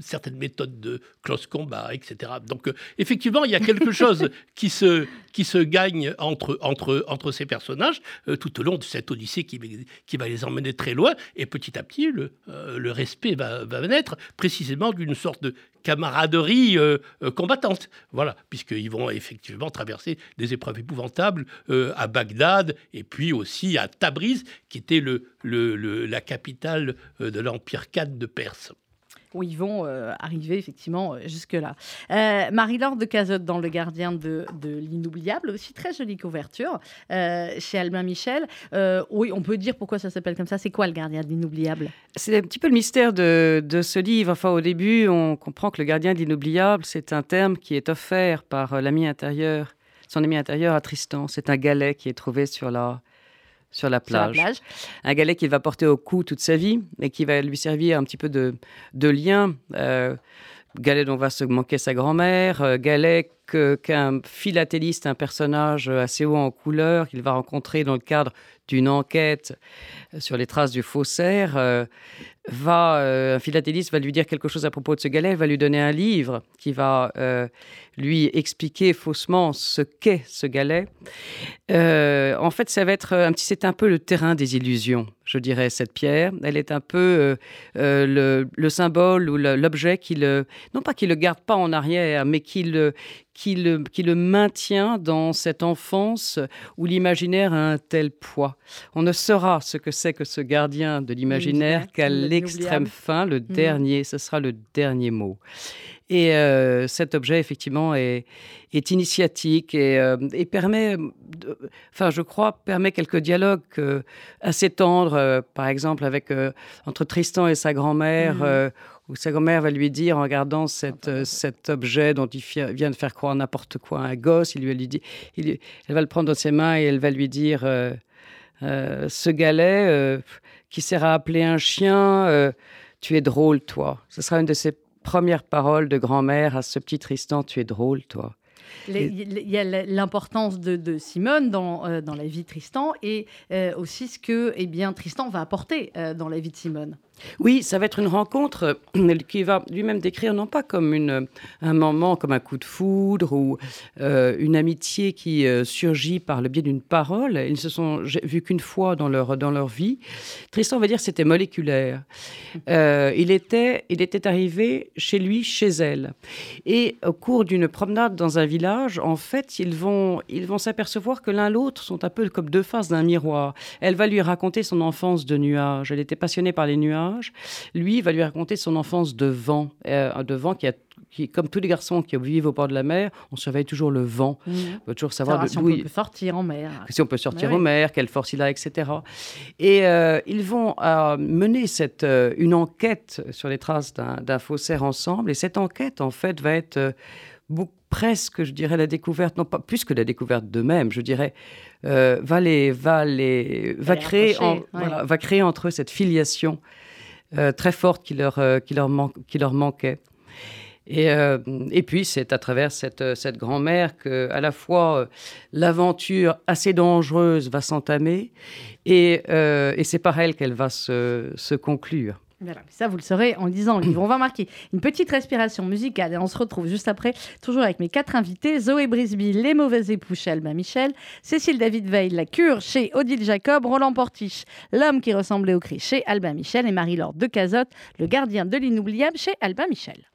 Speaker 7: certaines méthodes de close combat, etc. Donc, effectivement, il y a quelque chose qui se, qui se gagne entre, entre, entre ces personnages euh, tout au long de cette odyssée qui, qui va les emmener très loin. Et petit à petit, le, euh, le respect va, va naître précisément d'une sorte de camaraderie euh, combattante. Voilà, puisqu'ils vont effectivement traverser des épreuves épouvantables à Bagdad et puis aussi à Tabriz, qui était le, le, la capitale de l'Empire 4 de Perse
Speaker 3: où ils vont euh, arriver effectivement euh, jusque-là. Euh, Marie-Laure de Cazotte dans Le Gardien de, l'Inoubliable, aussi très jolie couverture chez Albin Michel. oui, on peut dire pourquoi ça s'appelle comme ça. C'est quoi Le Gardien de l'Inoubliable?
Speaker 4: C'est un petit peu le mystère de, de, ce livre. Enfin, au début, on comprend que Le Gardien de l'Inoubliable, c'est un terme qui est offert par l'ami intérieur, son ami intérieur à Tristan. C'est un galet qui est trouvé sur la sur la plage. Un galet qu'il va porter au cou toute sa vie et qui va lui servir un petit peu de, de lien. Euh, galet dont va se manquer sa grand-mère, euh, galet qu'un philatéliste, un personnage assez haut en couleur qu'il va rencontrer dans le cadre d'une enquête sur les traces du faussaire, euh, va, un philatéliste va lui dire quelque chose à propos de ce galet, va lui donner un livre qui va lui expliquer faussement ce qu'est ce galet. Euh, en fait, ça va être un petit, c'est un peu le terrain des illusions, je dirais, cette pierre. Elle est un peu euh, euh, le, symbole ou l'objet qui le, non pas qui le garde pas en arrière, mais qui le, qui le, qui le maintient dans cette enfance où l'imaginaire a un tel poids. On ne saura ce que c'est que ce gardien de l'imaginaire qu'à l'extrême fin, le mm. dernier, ce sera le dernier mot. Et euh, cet objet, effectivement, est, est initiatique et, euh, et permet, enfin, je crois, permet quelques dialogues euh, assez tendres, par exemple, avec, entre Tristan et sa grand-mère, mmh. où sa grand-mère va lui dire, en regardant cette, cet objet dont il vient de faire croire n'importe quoi à un gosse, il lui, lui dit, il, elle va le prendre dans ses mains et elle va lui dire Ce galet qui sert à appeler un chien, tu es drôle, toi. Ce sera une de ses première parole de grand-mère à ce petit Tristan, tu es drôle, toi.
Speaker 8: Il y a l'importance de, Simone dans, euh, dans la vie de Tristan et euh, aussi ce que eh bien, Tristan va apporter euh, dans la vie de Simone.
Speaker 4: Oui, ça va être une rencontre euh, qui va lui-même décrire non pas comme une, un moment, comme un coup de foudre ou euh, une amitié qui euh, surgit par le biais d'une parole. Ils ne se sont vus qu'une fois dans leur, dans leur vie. Tristan va dire que c'était moléculaire. il, était, il était arrivé chez lui, chez elle. Et au cours d'une promenade dans un village, en fait, ils vont ils vont s'apercevoir que l'un l'autre sont un peu comme deux faces d'un miroir. Elle va lui raconter son enfance de nuages. Elle était passionnée par les nuages lui va lui raconter son enfance de vent, euh, de vent qui a qui, comme tous les garçons qui vivent au bord de la mer, on surveille toujours le vent.
Speaker 8: Mmh.
Speaker 4: On veut toujours savoir
Speaker 8: si on peut sortir en mer.
Speaker 4: Si on peut sortir en mer, quelle force il a, etc. Et euh, ils vont euh, mener cette, une enquête sur les traces d'un faussaire ensemble. Et cette enquête, en fait, va être presque, je dirais, la découverte, non pas plus que la découverte d'eux-mêmes, je dirais, va, les, va, les, va, créer va créer entre eux cette filiation très forte qui leur, euh, qui leur, qui leur manquait. Et, euh, et, puis, c'est à travers cette, cette grand-mère que, à la fois, l'aventure assez dangereuse va s'entamer et, et c'est par elle qu'elle va se, se conclure.
Speaker 8: Ça vous le saurez en lisant le livre. On va marquer une petite respiration musicale et on se retrouve juste après, toujours avec mes quatre invités Zoé Brisby, Les Mauvais Époux chez Michel, Cécile David Veil, La Cure chez Odile Jacob, Roland Portiche, L'homme qui ressemblait au Christ chez Albin Michel et Marie-Laure de Cazotte, Le gardien de l'inoubliable chez Albin Michel.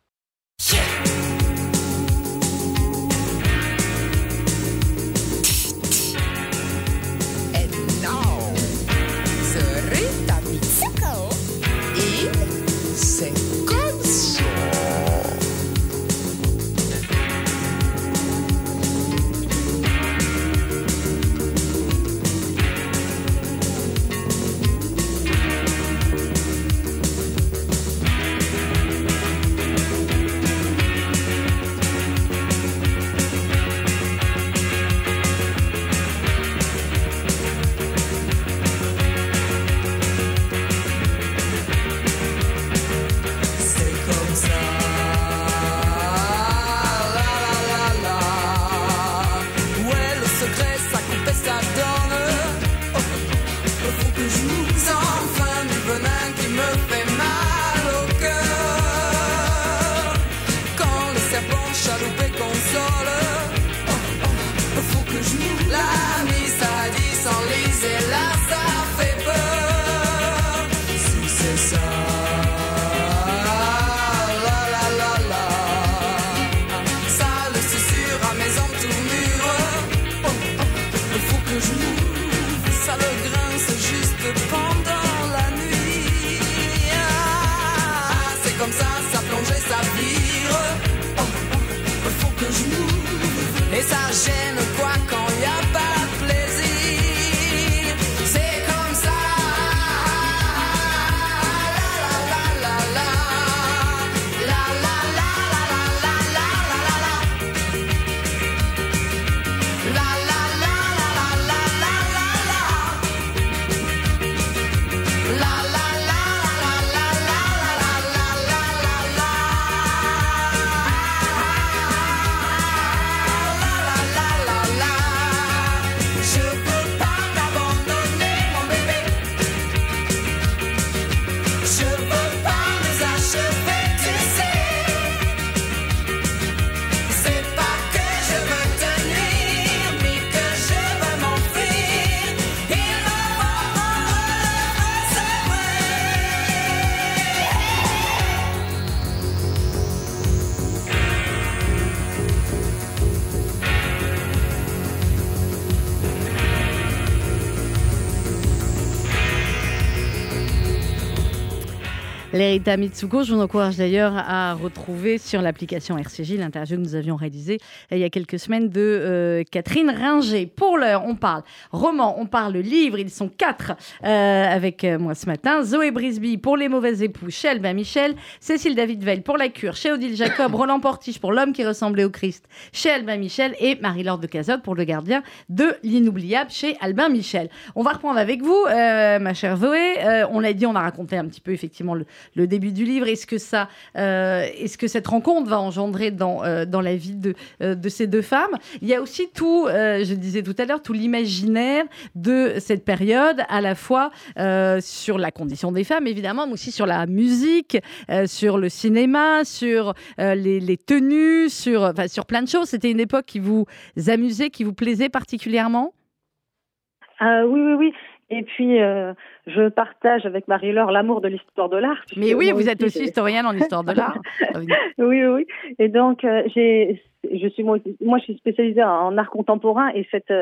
Speaker 8: Lerita Mitsuko, je vous encourage d'ailleurs à retrouver sur l'application RCJ l'interview que nous avions réalisée euh, il y a quelques semaines de euh, Catherine Ringer. Pour l'heure, on parle roman, on parle livre, ils sont quatre euh, avec moi ce matin. Zoé Brisby pour Les Mauvais Époux chez Albin Michel, Cécile David Veil pour La Cure chez Odile Jacob, Roland Portiche pour L'homme qui ressemblait au Christ chez Albin Michel et Marie-Laure de Cazotte pour Le gardien de l'inoubliable chez Albin Michel. On va reprendre avec vous, ma chère Zoé. on l'a dit, on a raconté un petit peu effectivement le,
Speaker 3: le début du livre, et ce que ça, est ce que cette rencontre va engendrer dans, dans la vie de, de ces deux femmes? Il y a aussi tout, je disais tout à l'heure, tout l'imaginaire de cette période, à la fois sur la condition des femmes, évidemment, mais aussi sur la musique, sur le cinéma, sur les, tenues, sur, sur plein de choses. C'était une époque qui vous amusait, qui vous plaisait particulièrement?
Speaker 6: Euh, Oui, oui, oui. Et puis, euh, je partage avec Marie-Laure l'amour de l'histoire de l'art.
Speaker 3: Mais oui, vous êtes aussi historienne en histoire de l'art.
Speaker 6: oui, oui. Et donc, euh, j'ai, je suis moi, moi, je suis spécialisée en art contemporain et cette,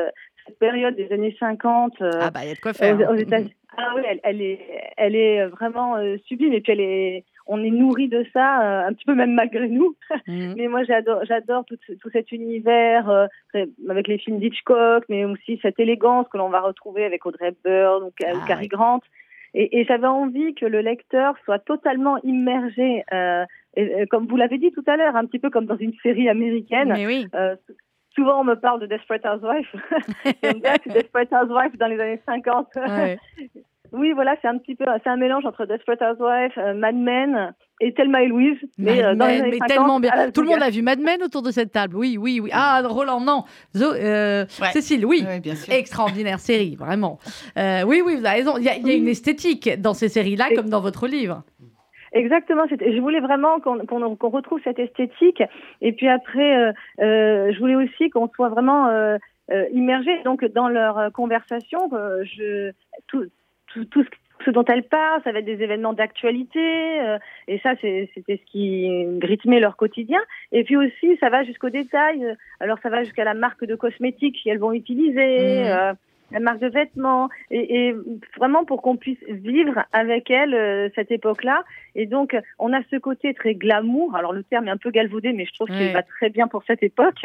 Speaker 6: cette période des années 50.
Speaker 3: ah bah, il y a de quoi faire.
Speaker 6: Aux, États-Unis. Ah oui, elle, elle, est, elle est vraiment sublime. Et puis, elle est, on est nourri de ça, euh, un petit peu même malgré nous. Mhm. mais moi, j'adore, j'adore tout, tout, cet univers euh, avec les films d'Hitchcock, mais aussi cette élégance que l'on va retrouver avec Audrey Hepburn ou, ah, Cary Grant. Et, et j'avais envie que le lecteur soit totalement immergé, euh, et, comme vous l'avez dit tout à l'heure, un petit peu comme dans une série américaine.
Speaker 3: Mais oui.
Speaker 6: Souvent on me parle de Desperate Housewives. Desperate Housewives dans les années 50. Ouais. Oui, voilà, c'est un petit peu, c'est un mélange entre Desperate Housewives, euh, Mad Men et Thelma et Louise.
Speaker 3: Mais, euh, mais tellement bien. Tout le monde a vu Mad Men autour de cette table. Oui, oui, oui. Ah, Roland, non. Euh, Cécile, oui. bien sûr. Extraordinaire série, vraiment. oui, oui, vous avez raison. Il y, a, une esthétique dans ces séries-là, comme dans votre livre.
Speaker 6: Exactement. Je voulais vraiment qu'on retrouve cette esthétique. Et puis après, je voulais aussi qu'on soit vraiment immergé donc dans leur conversation. je, tout, tout, ce, dont elles parlent, ça va être des événements d'actualité, euh, et ça, c'était ce qui rythmait leur quotidien. Et puis aussi, ça va jusqu'au détail. Alors, ça va jusqu'à la marque de cosmétiques qu'elles vont utiliser. Mmh. Euh, la marque de vêtements, et, vraiment pour qu'on puisse vivre avec elles euh, cette époque-là. Et donc, on a ce côté très glamour. Alors, le terme est un peu galvaudé, mais je trouve qu'il va très bien pour cette époque.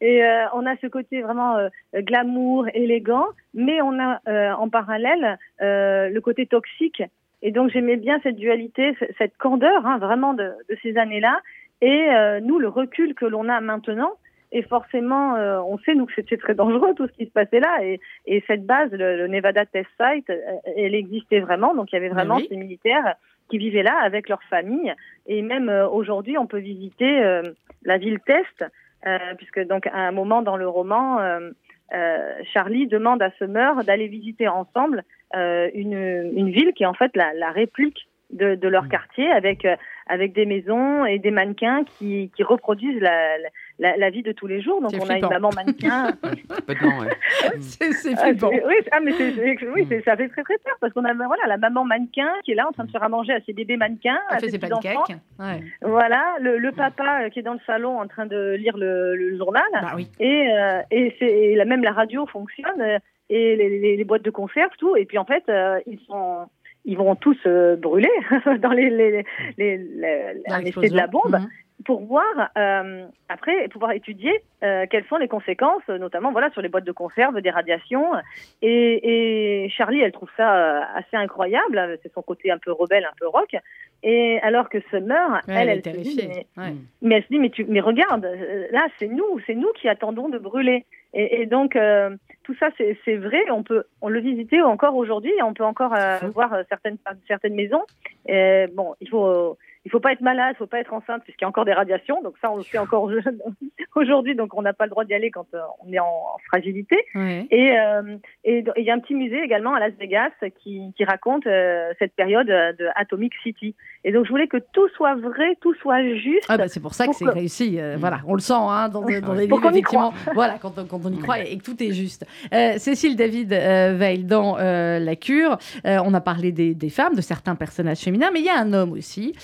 Speaker 6: Et euh, on a ce côté vraiment euh, glamour, élégant, mais on a en parallèle le côté toxique. Et donc, j'aimais bien cette dualité, cette candeur, hein, vraiment de, de ces années-là. Et nous, le recul que l'on a maintenant, et forcément, euh, on sait, nous, que c'était très dangereux, tout ce qui se passait là. Et, et cette base, le, Nevada Test Site, euh, elle existait vraiment. Donc, il y avait vraiment ces militaires qui vivaient là avec leur famille. Et même euh, aujourd'hui, on peut visiter la ville Test, puisque donc à un moment dans le roman, Charlie demande à Summer d'aller visiter ensemble une, une ville qui est en fait la, la réplique de, de leur mmh. quartier avec avec des maisons et des mannequins qui, qui reproduisent la, la, la, vie de tous les jours. Donc on a une maman mannequin.
Speaker 3: c'est flippant.
Speaker 6: oui, ah, mais oui ça fait très très peur parce qu'on a voilà, la maman mannequin qui est là en train de faire à manger à ses bébés mannequins.
Speaker 3: Elle fait ses pancakes.
Speaker 6: Ouais. Voilà, le, le, papa euh, qui est dans le salon en train de lire le, le journal.
Speaker 3: Bah, oui.
Speaker 6: Et, euh, et, la, même la radio fonctionne euh, et les, les, boîtes de conserve, tout. Et puis en fait, euh, ils sont ils vont tous euh, brûler dans les, les, les, les de la bombe. Mhm. Pour voir euh, après pouvoir étudier euh, quelles sont les conséquences, notamment voilà sur les boîtes de conserve, des radiations. Et, et Charlie, elle trouve ça assez incroyable. C'est son côté un peu rebelle, un peu rock. Et alors que Summer, elle, elle, se dit, mais, mais, elle se dit, mais tu, mais regarde, là c'est nous, c'est nous qui attendons de brûler. Et, et donc tout ça, c'est vrai. On peut, on le visiter encore aujourd'hui. On peut encore euh, voir euh, certaines certaines maisons. Et, bon, il faut il faut pas être malade, il faut pas être enceinte puisqu'il y a encore des radiations. Donc ça, on le fait encore aujourd'hui. Donc on n'a pas le droit d'y aller quand euh, on est en, fragilité. Et et il y a un petit musée également à Las Vegas qui, qui raconte cette période de Atomic City. Et donc je voulais que tout soit vrai, tout soit juste.
Speaker 3: Ah bah c'est pour ça que c'est réussi. voilà, on le sent hein, dans, dans les livres effectivement. Voilà, quand, quand on y croit et que tout est juste. Euh, Cécile David euh, Veil, dans euh, La Cure, on a parlé des, femmes, de certains personnages féminins, mais il y a un homme aussi.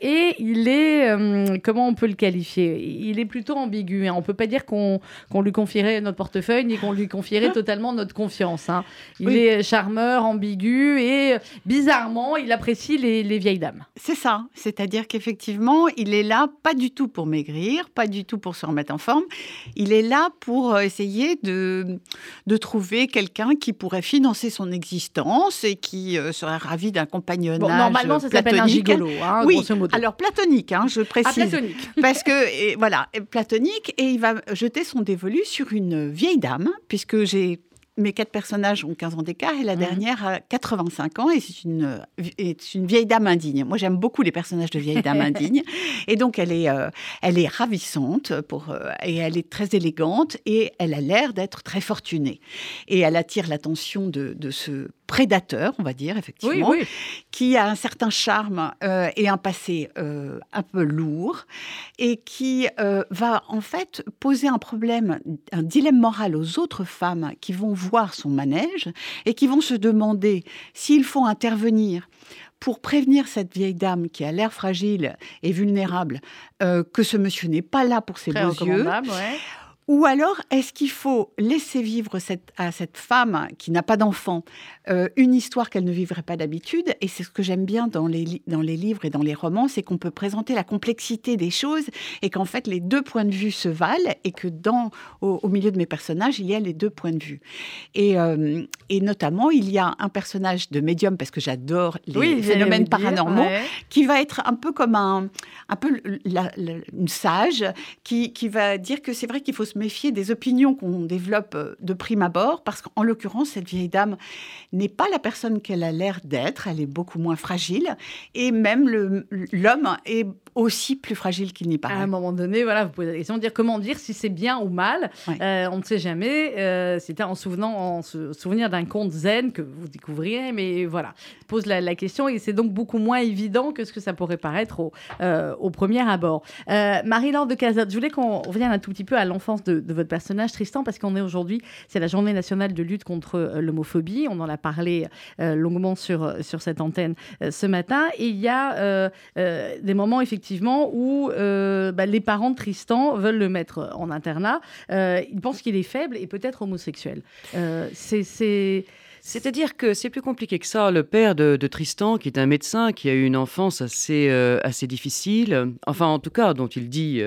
Speaker 3: Et il est, comment on peut le qualifier? Il est plutôt ambigu. Hein. On ne peut pas dire qu'on lui confierait notre portefeuille ni qu'on lui confierait totalement notre confiance. Hein. Il est charmeur, ambigu et bizarrement, il apprécie les, les vieilles dames.
Speaker 5: C'est ça. C'est-à-dire qu'effectivement, il est là pas du tout pour maigrir, pas du tout pour se remettre en forme. Il est là pour essayer de de trouver quelqu'un qui pourrait financer son existence et qui euh, serait ravi d'un compagnonnage
Speaker 3: Normalement, ça s'appelle un gigolo, hein,
Speaker 5: oui, alors platonique, hein, je ah, précise.
Speaker 3: platonique.
Speaker 5: Parce que, et, voilà, platonique, et il va jeter son dévolu sur une vieille dame, puisque j'ai mes quatre personnages ont 15 ans d'écart et la
Speaker 3: Mhm.
Speaker 5: dernière a 85 ans et c'est une, est une vieille dame indigne. Moi, j'aime beaucoup les personnages de vieilles dames indignes. Et donc, elle est, euh, elle est ravissante pour, euh, et elle est très élégante et elle a l'air d'être très fortunée. Et elle attire l'attention de, de ce prédateur, on va dire, effectivement,
Speaker 3: Oui, oui.
Speaker 5: qui a un certain charme euh, et un passé euh, un peu lourd et qui euh, va en fait poser un problème, un dilemme moral aux autres femmes qui vont voir son manège et qui vont se demander s'il faut intervenir pour prévenir cette vieille dame qui a l'air fragile et vulnérable euh, que ce monsieur n'est pas là pour ses
Speaker 3: Très
Speaker 5: beaux yeux.
Speaker 3: ouais.
Speaker 5: Ou alors, est-ce qu'il faut laisser vivre cette, à cette femme qui n'a pas d'enfant euh, une histoire qu'elle ne vivrait pas d'habitude? Et c'est ce que j'aime bien dans les, dans les livres et dans les romans, c'est qu'on peut présenter la complexité des choses et qu'en fait, les deux points de vue se valent et que dans, au, au milieu de mes personnages, il y a les deux points de vue. Et, euh, et notamment, il y a un personnage de médium, parce que j'adore les
Speaker 3: Oui,
Speaker 5: phénomènes
Speaker 3: dire,
Speaker 5: paranormaux,
Speaker 3: ouais.
Speaker 5: qui va être un peu comme un, un peu la- la- une sage qui, qui va dire que c'est vrai qu'il faut se méfier des opinions qu'on développe euh, de prime abord, parce qu'en l'occurrence, cette vieille dame n'est pas la personne qu'elle a l'air d'être, elle est beaucoup moins fragile, et même l'homme est aussi plus fragile qu'il n'y
Speaker 3: À un
Speaker 5: paraît.
Speaker 3: moment donné, voilà, vous posez la question de dire comment dire si c'est bien ou mal.
Speaker 5: Ouais.
Speaker 3: Euh, on ne sait jamais. Euh, C'était en, souvenant, en se souvenir d'un conte zen que vous découvrirez, mais voilà, il pose la, la question et c'est donc beaucoup moins évident que ce que ça pourrait paraître au, euh, au premier abord. Marie-Laure de Cazotte, je voulais qu'on revienne un tout petit peu à l'enfance de, de votre personnage, Tristan, parce qu'on est aujourd'hui, c'est la journée nationale de lutte contre l'homophobie. On en a parlé longuement sur, sur cette antenne ce matin. Et il y a des moments, effectivement, où euh, bah, les parents de Tristan veulent le mettre en internat. Euh, ils pensent qu'il est faible et peut-être homosexuel. Euh, c'est- c'est.
Speaker 4: C'est-à-dire que c'est plus compliqué que ça. Le père de, Tristan, qui est un médecin, qui a eu une enfance assez, difficile, enfin en tout cas dont il dit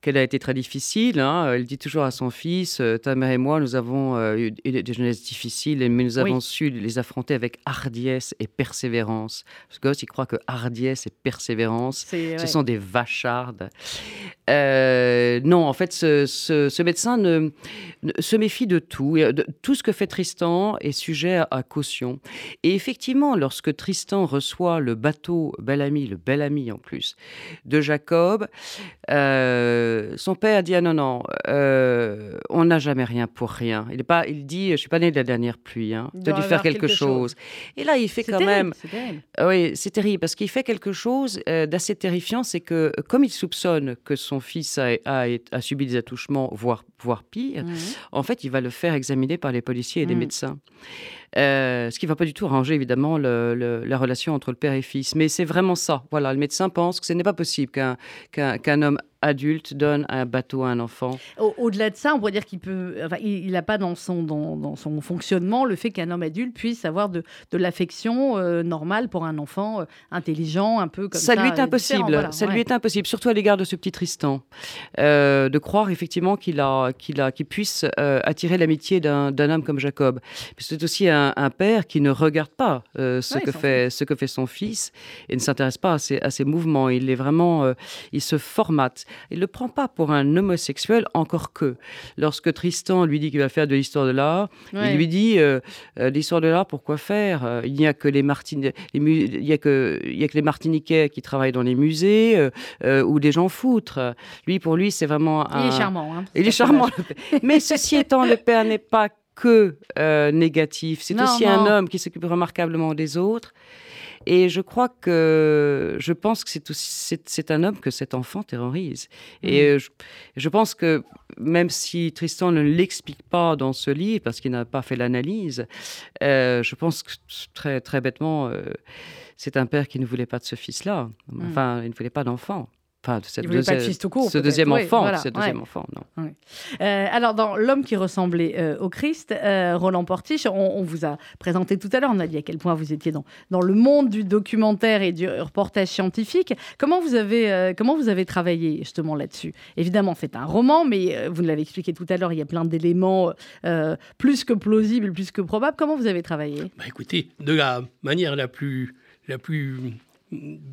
Speaker 4: qu'elle a été très difficile. hein. Elle dit toujours à son fils, euh, ta mère et moi, nous avons euh, eu des jeunesses difficiles, mais nous
Speaker 3: Oui.
Speaker 4: avons su les affronter avec hardiesse et persévérance. Ce gosse, il croit que hardiesse et persévérance, ce
Speaker 3: ouais.
Speaker 4: sont des vachardes. Euh, non, en fait, ce, ce- ce médecin ne, ne- se méfie de tout. Euh, de- tout ce que fait Tristan est sujet à, à caution. Et effectivement, lorsque Tristan reçoit le bateau bel ami, le bel ami en plus, de Jacob, euh, son père dit ah non non, euh, on n'a jamais rien pour rien. Il est pas, il dit je suis pas né de la dernière pluie. Hein. Tu as dû faire quelque,
Speaker 3: quelque
Speaker 4: chose. Et là, il fait quand
Speaker 3: terrible,
Speaker 4: même. Oui, c'est terrible parce qu'il fait quelque chose d'assez terrifiant, c'est que comme il soupçonne que son fils a, a- a subi des attouchements, voire, voire pire,
Speaker 3: Mhm.
Speaker 4: en fait, il va le faire examiner par les policiers et les
Speaker 3: Mm.
Speaker 4: médecins. Euh, ce qui ne va pas du tout arranger, évidemment, le- le- la relation entre le père et fils. Mais c'est vraiment ça. Voilà, le médecin pense que ce n'est pas possible qu'un qu'un homme adulte donne un bateau à un enfant.
Speaker 3: Au- Au-delà de ça, on pourrait dire qu'il peut, enfin, il n'a pas dans son, dans, dans son fonctionnement le fait qu'un homme adulte puisse avoir de, de l'affection euh, normale pour un enfant euh, intelligent, un peu comme ça.
Speaker 4: ça lui est impossible.
Speaker 3: voilà,
Speaker 4: ça
Speaker 3: ouais.
Speaker 4: lui est impossible, surtout à l'égard de ce petit Tristan, euh, de croire effectivement qu'il a, qu'il a, qu'il puisse euh, attirer l'amitié d'un, d'un homme comme Jacob. C'est aussi un, un père qui ne regarde pas euh, ce
Speaker 3: Ouais,
Speaker 4: que fait, ce que fait son fils et ne s'intéresse pas à ses, à ses mouvements. Il est vraiment, euh, il se formate. Il le prend pas pour un homosexuel, encore que. Lorsque Tristan lui dit qu'il va faire de l'histoire de l'art,
Speaker 3: Ouais.
Speaker 4: il lui dit euh, euh, l'histoire de l'art, pourquoi faire? Euh, Il n'y a que les Martini- les mu- il y a que il y a que les Martiniquais qui travaillent dans les musées euh, euh, ou des gens foutres. Lui, pour lui, c'est vraiment un.
Speaker 3: Il est charmant. hein,
Speaker 4: Il est charmant. Mais ceci étant, le père n'est pas que euh, négatif. C'est aussi
Speaker 3: non.
Speaker 4: un homme qui s'occupe remarquablement des autres. Et je crois que je pense que c'est aussi c'est, c'est un homme que cet enfant terrorise. Et
Speaker 3: Mm.
Speaker 4: euh, je, je pense que même si Tristan ne l'explique pas dans ce livre parce qu'il n'a pas fait l'analyse, euh, je pense que très très bêtement, euh, c'est un père qui ne voulait pas de ce fils-là. Enfin, il ne voulait pas d'enfant. Enfin, de cette
Speaker 3: pas tout court,
Speaker 4: Ce deuxième
Speaker 3: Oui,
Speaker 4: enfant,
Speaker 3: voilà,
Speaker 4: ce deuxième
Speaker 3: ouais.
Speaker 4: enfant, non.
Speaker 3: Euh, alors, dans L'homme qui ressemblait euh, au Christ, euh, Roland Portiche, on, on vous a présenté tout à l'heure, on a dit à quel point vous étiez dans, dans le monde du documentaire et du reportage scientifique. Comment vous avez, euh, comment vous avez travaillé justement là-dessus? Évidemment, c'est un roman, mais euh, vous nous l'avez expliqué tout à l'heure, il y a plein d'éléments euh, plus que plausibles, plus que probables. Comment vous avez travaillé?
Speaker 7: Bah, écoutez, de la manière la plus, la plus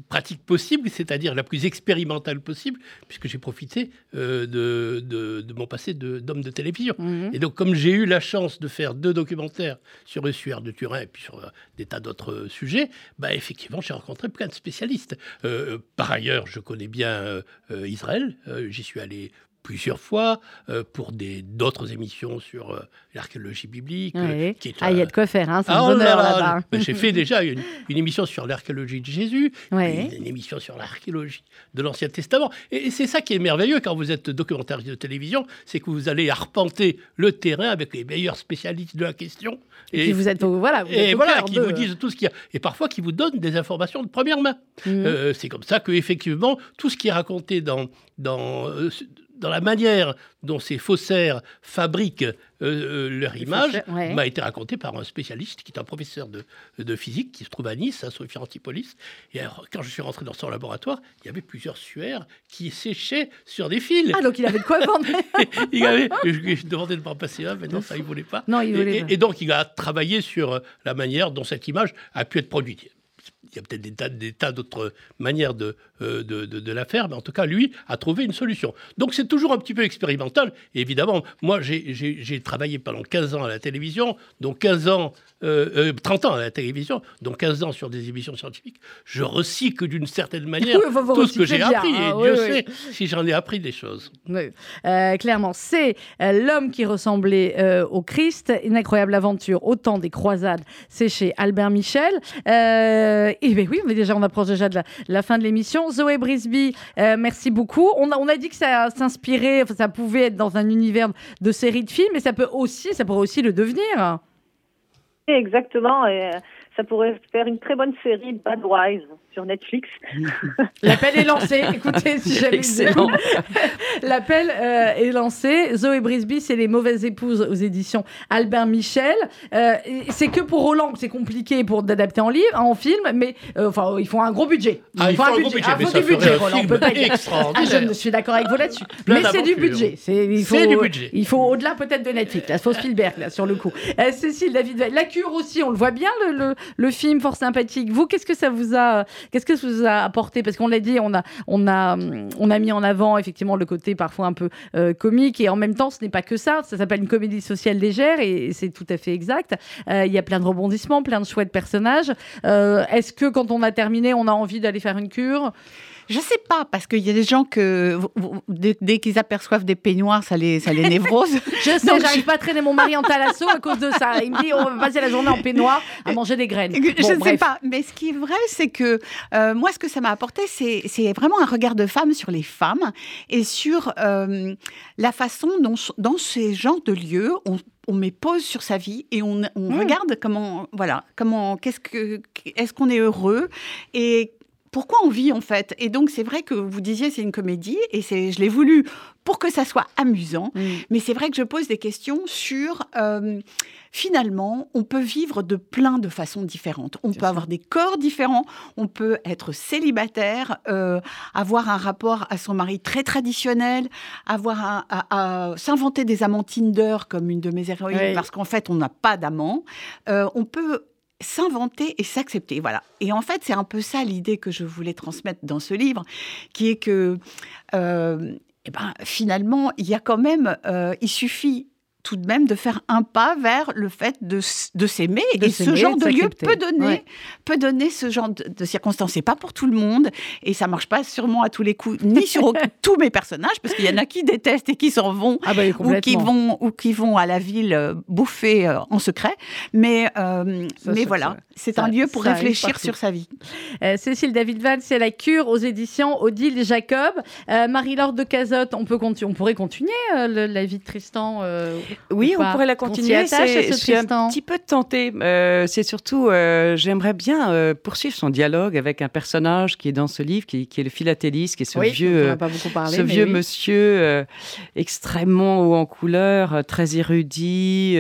Speaker 7: pratique possible, c'est-à-dire la plus expérimentale possible, puisque j'ai profité euh, de, de, mon passé d'homme de, télévision. Mhm. Et donc, comme j'ai eu la chance de faire deux documentaires sur le suaire de Turin et puis sur euh, des tas d'autres sujets, bah, effectivement, j'ai rencontré plein de spécialistes. Euh, par ailleurs, je connais bien Israël. J'y suis allé plusieurs fois euh, pour des d'autres émissions sur euh, l'archéologie biblique.
Speaker 3: Euh, qui est, ah, il y a de quoi faire, hein, c'est un ah, bonheur là-bas.
Speaker 7: J'ai fait déjà une, émission sur l'archéologie de Jésus, une, émission sur l'archéologie de l'Ancien Testament. Et, c'est ça qui est merveilleux quand vous êtes documentariste de télévision, c'est que vous allez arpenter le terrain avec les meilleurs spécialistes de la question.
Speaker 3: Et, vous êtes voilà,
Speaker 7: et voilà, qui vous disent tout ce qu'il y a, et parfois qui vous donnent des informations de première main. Mmh. c'est comme ça que effectivement tout ce qui est raconté dans dans dans la manière dont ces faussaires fabriquent euh, euh, leur image m'a été raconté par un spécialiste qui est un professeur de, de, physique qui se trouve à Nice, à Sophie Antipolis. Et alors, quand je suis rentré dans son laboratoire, il y avait plusieurs suaires qui séchaient sur des fils.
Speaker 3: Ah, donc il avait de quoi vendre
Speaker 7: il avait, je, demandais de m'en passer un, mais non, ça, il ne voulait pas.
Speaker 3: Non, il voulait
Speaker 7: et, et, donc, il a travaillé sur la manière dont cette image a pu être produite il y a peut-être des tas, d'autres manières euh, de, de, la faire, mais en tout cas, lui a trouvé une solution. Donc c'est toujours un petit peu expérimental. Et évidemment, moi, j'ai travaillé pendant 15 ans à la télévision, donc 15 ans 30 euh, euh, ans à la télévision, donc 15 ans sur des émissions scientifiques, je recycle d'une certaine manière tout ce que j'ai appris. et hein, Dieu sait si j'en ai appris des choses.
Speaker 3: Euh, clairement, c'est L'homme qui ressemblait au Christ, une incroyable aventure au temps des croisades. C'est chez Albert Michel. Et ben oui, déjà, on approche déjà de la, fin de l'émission. Zoé Brisby, merci beaucoup. On a, dit que ça s'inspirait, ça pouvait être dans un univers de séries de films, mais ça peut aussi, ça pourrait aussi le devenir.
Speaker 6: Exactement. Euh, ça pourrait faire une très bonne série Bad Wise sur Netflix.
Speaker 3: L'appel est lancé. Écoutez, si j'avais Excellent. L'appel euh, est lancé. Zoé Brisby, c'est Les Mauvaises Épouses aux éditions Albert Michel. Euh, c'est que pour Roland c'est compliqué pour d'adapter en livre, en film, mais euh, enfin, ils font un gros budget.
Speaker 7: Ah, il faut un, budget. Ah, faut du budget, Roland. On peut pas dire.
Speaker 3: Ah, je suis d'accord avec vous là-dessus. Mais c'est du budget. C'est du budget. Il faut au-delà peut-être de Netflix. Il faut Spielberg là sur le coup. Cécile, David, La Cure aussi, on le voit bien le, le, le film fort sympathique. Vous, qu'est-ce que ça vous a Qu'est-ce que ça vous a apporté? Parce qu'on l'a dit, on a, on, a, on a mis en avant effectivement le côté parfois un peu euh, comique et en même temps, ce n'est pas que ça. Ça s'appelle une comédie sociale légère et c'est tout à fait exact. Euh, il y a plein de rebondissements, plein de chouettes personnages. Euh, est-ce que quand on a terminé, on a envie d'aller faire une cure?
Speaker 5: Je sais pas, parce qu'il y a des gens que dès, qu'ils aperçoivent des peignoirs, ça les, ça les névrose.
Speaker 3: je sais, j'arrive pas à traîner mon mari en talasso à cause de ça. Il me dit, on va passer la journée en peignoir à manger des graines.
Speaker 5: je ne sais pas, mais ce qui est vrai, c'est que euh, moi, ce que ça m'a apporté, c'est vraiment un regard de femme sur les femmes et sur euh, la façon dont, dans ces genres de lieux, on on met pause sur sa vie et on, on mmh. regarde comment, voilà, comment, qu'est-ce que, est-ce qu'on est heureux et pourquoi on vit en fait? Et donc c'est vrai que vous disiez c'est une comédie et c'est je l'ai voulu pour que ça soit amusant, mm. mais c'est vrai que je pose des questions sur euh, finalement on peut vivre de plein de façons différentes. On peut avoir des corps différents, on peut être célibataire, euh, avoir un rapport à son mari très traditionnel, avoir à, s'inventer des amants Tinder comme une de mes héroïnes parce qu'en fait on n'a pas d'amant. Euh, on peut s'inventer et s'accepter. Voilà. Et en fait, c'est un peu ça l'idée que je voulais transmettre dans ce livre, qui est que euh, eh ben, finalement, il y a quand même, euh, il suffit tout de même de faire un pas vers le fait de, de s'aimer. Et ce genre de, lieu peut donner, peut donner ce genre de, de circonstances. C'est pas pour tout le monde et ça marche pas sûrement à tous les coups, ni sur tous mes personnages, parce qu'il y en a qui détestent et qui s'en vont,
Speaker 3: ah bah
Speaker 5: ou qui vont ou qui vont à la ville euh, bouffer euh, en secret. Mais euh, mais voilà, c'est un lieu pour réfléchir sur sa vie.
Speaker 3: Cécile David Val, c'est la cure aux éditions Odile Jacob. Marie-Laure de Cazotte, on peut on pourrait continuer la vie de Tristan.
Speaker 4: Oui, on pourrait la continuer. Je suis un petit peu tentée. Euh, c'est surtout, euh, j'aimerais bien euh, poursuivre son dialogue avec un personnage qui est dans ce livre, qui, est le philatéliste, qui est ce vieux, ce vieux monsieur extrêmement haut en couleur, très érudit,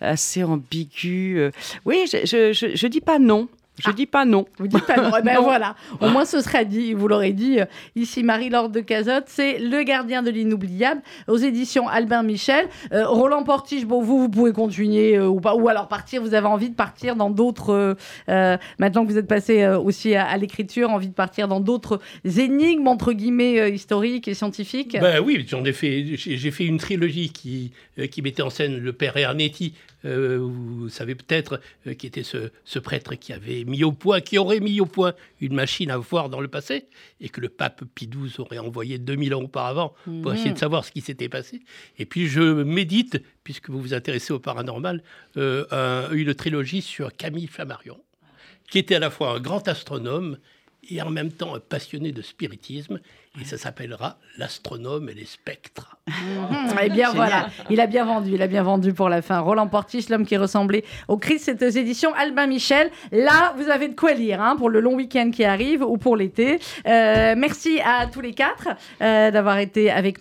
Speaker 4: assez ambigu. Oui, je, je, je, dis pas non. Je dis pas non.
Speaker 3: Vous dites pas non. Eh ben voilà, au moins ce sera dit, vous l'aurez dit. Ici, Marie-Laure de Cazotte, c'est Le gardien de l'inoubliable aux éditions Albin Michel. Euh, Roland Portige, bon, vous, vous pouvez continuer euh, ou pas, ou alors partir, vous avez envie de partir dans d'autres, euh, euh, maintenant que vous êtes passé euh, aussi à, à l'écriture, envie de partir dans d'autres énigmes, entre guillemets, euh, historiques et scientifiques?
Speaker 7: Ben oui, j'en ai fait, j'ai j'ai fait une trilogie qui, euh, qui mettait en scène le père Ernetti, euh, vous savez peut-être, euh, qui était ce, ce prêtre qui avait mis au point, qui aurait mis au point une machine à voir dans le passé, et que le pape Pie XII aurait envoyé 2000 ans auparavant pour essayer de savoir ce qui s'était passé. Et puis je médite, puisque vous vous intéressez au paranormal, euh, un- une trilogie sur Camille Flammarion, qui était à la fois un grand astronome et en même temps un passionné de spiritisme, et ça s'appellera L'astronome et les spectres.
Speaker 3: Eh bien voilà, il a bien vendu, il a bien vendu pour la fin. Roland Portiche, l'homme qui ressemblait au Christ, cette édition Albin Michel. Là, vous avez de quoi lire hein, pour le long week-end qui arrive ou pour l'été. Euh, merci à tous les quatre euh, d'avoir été avec nous.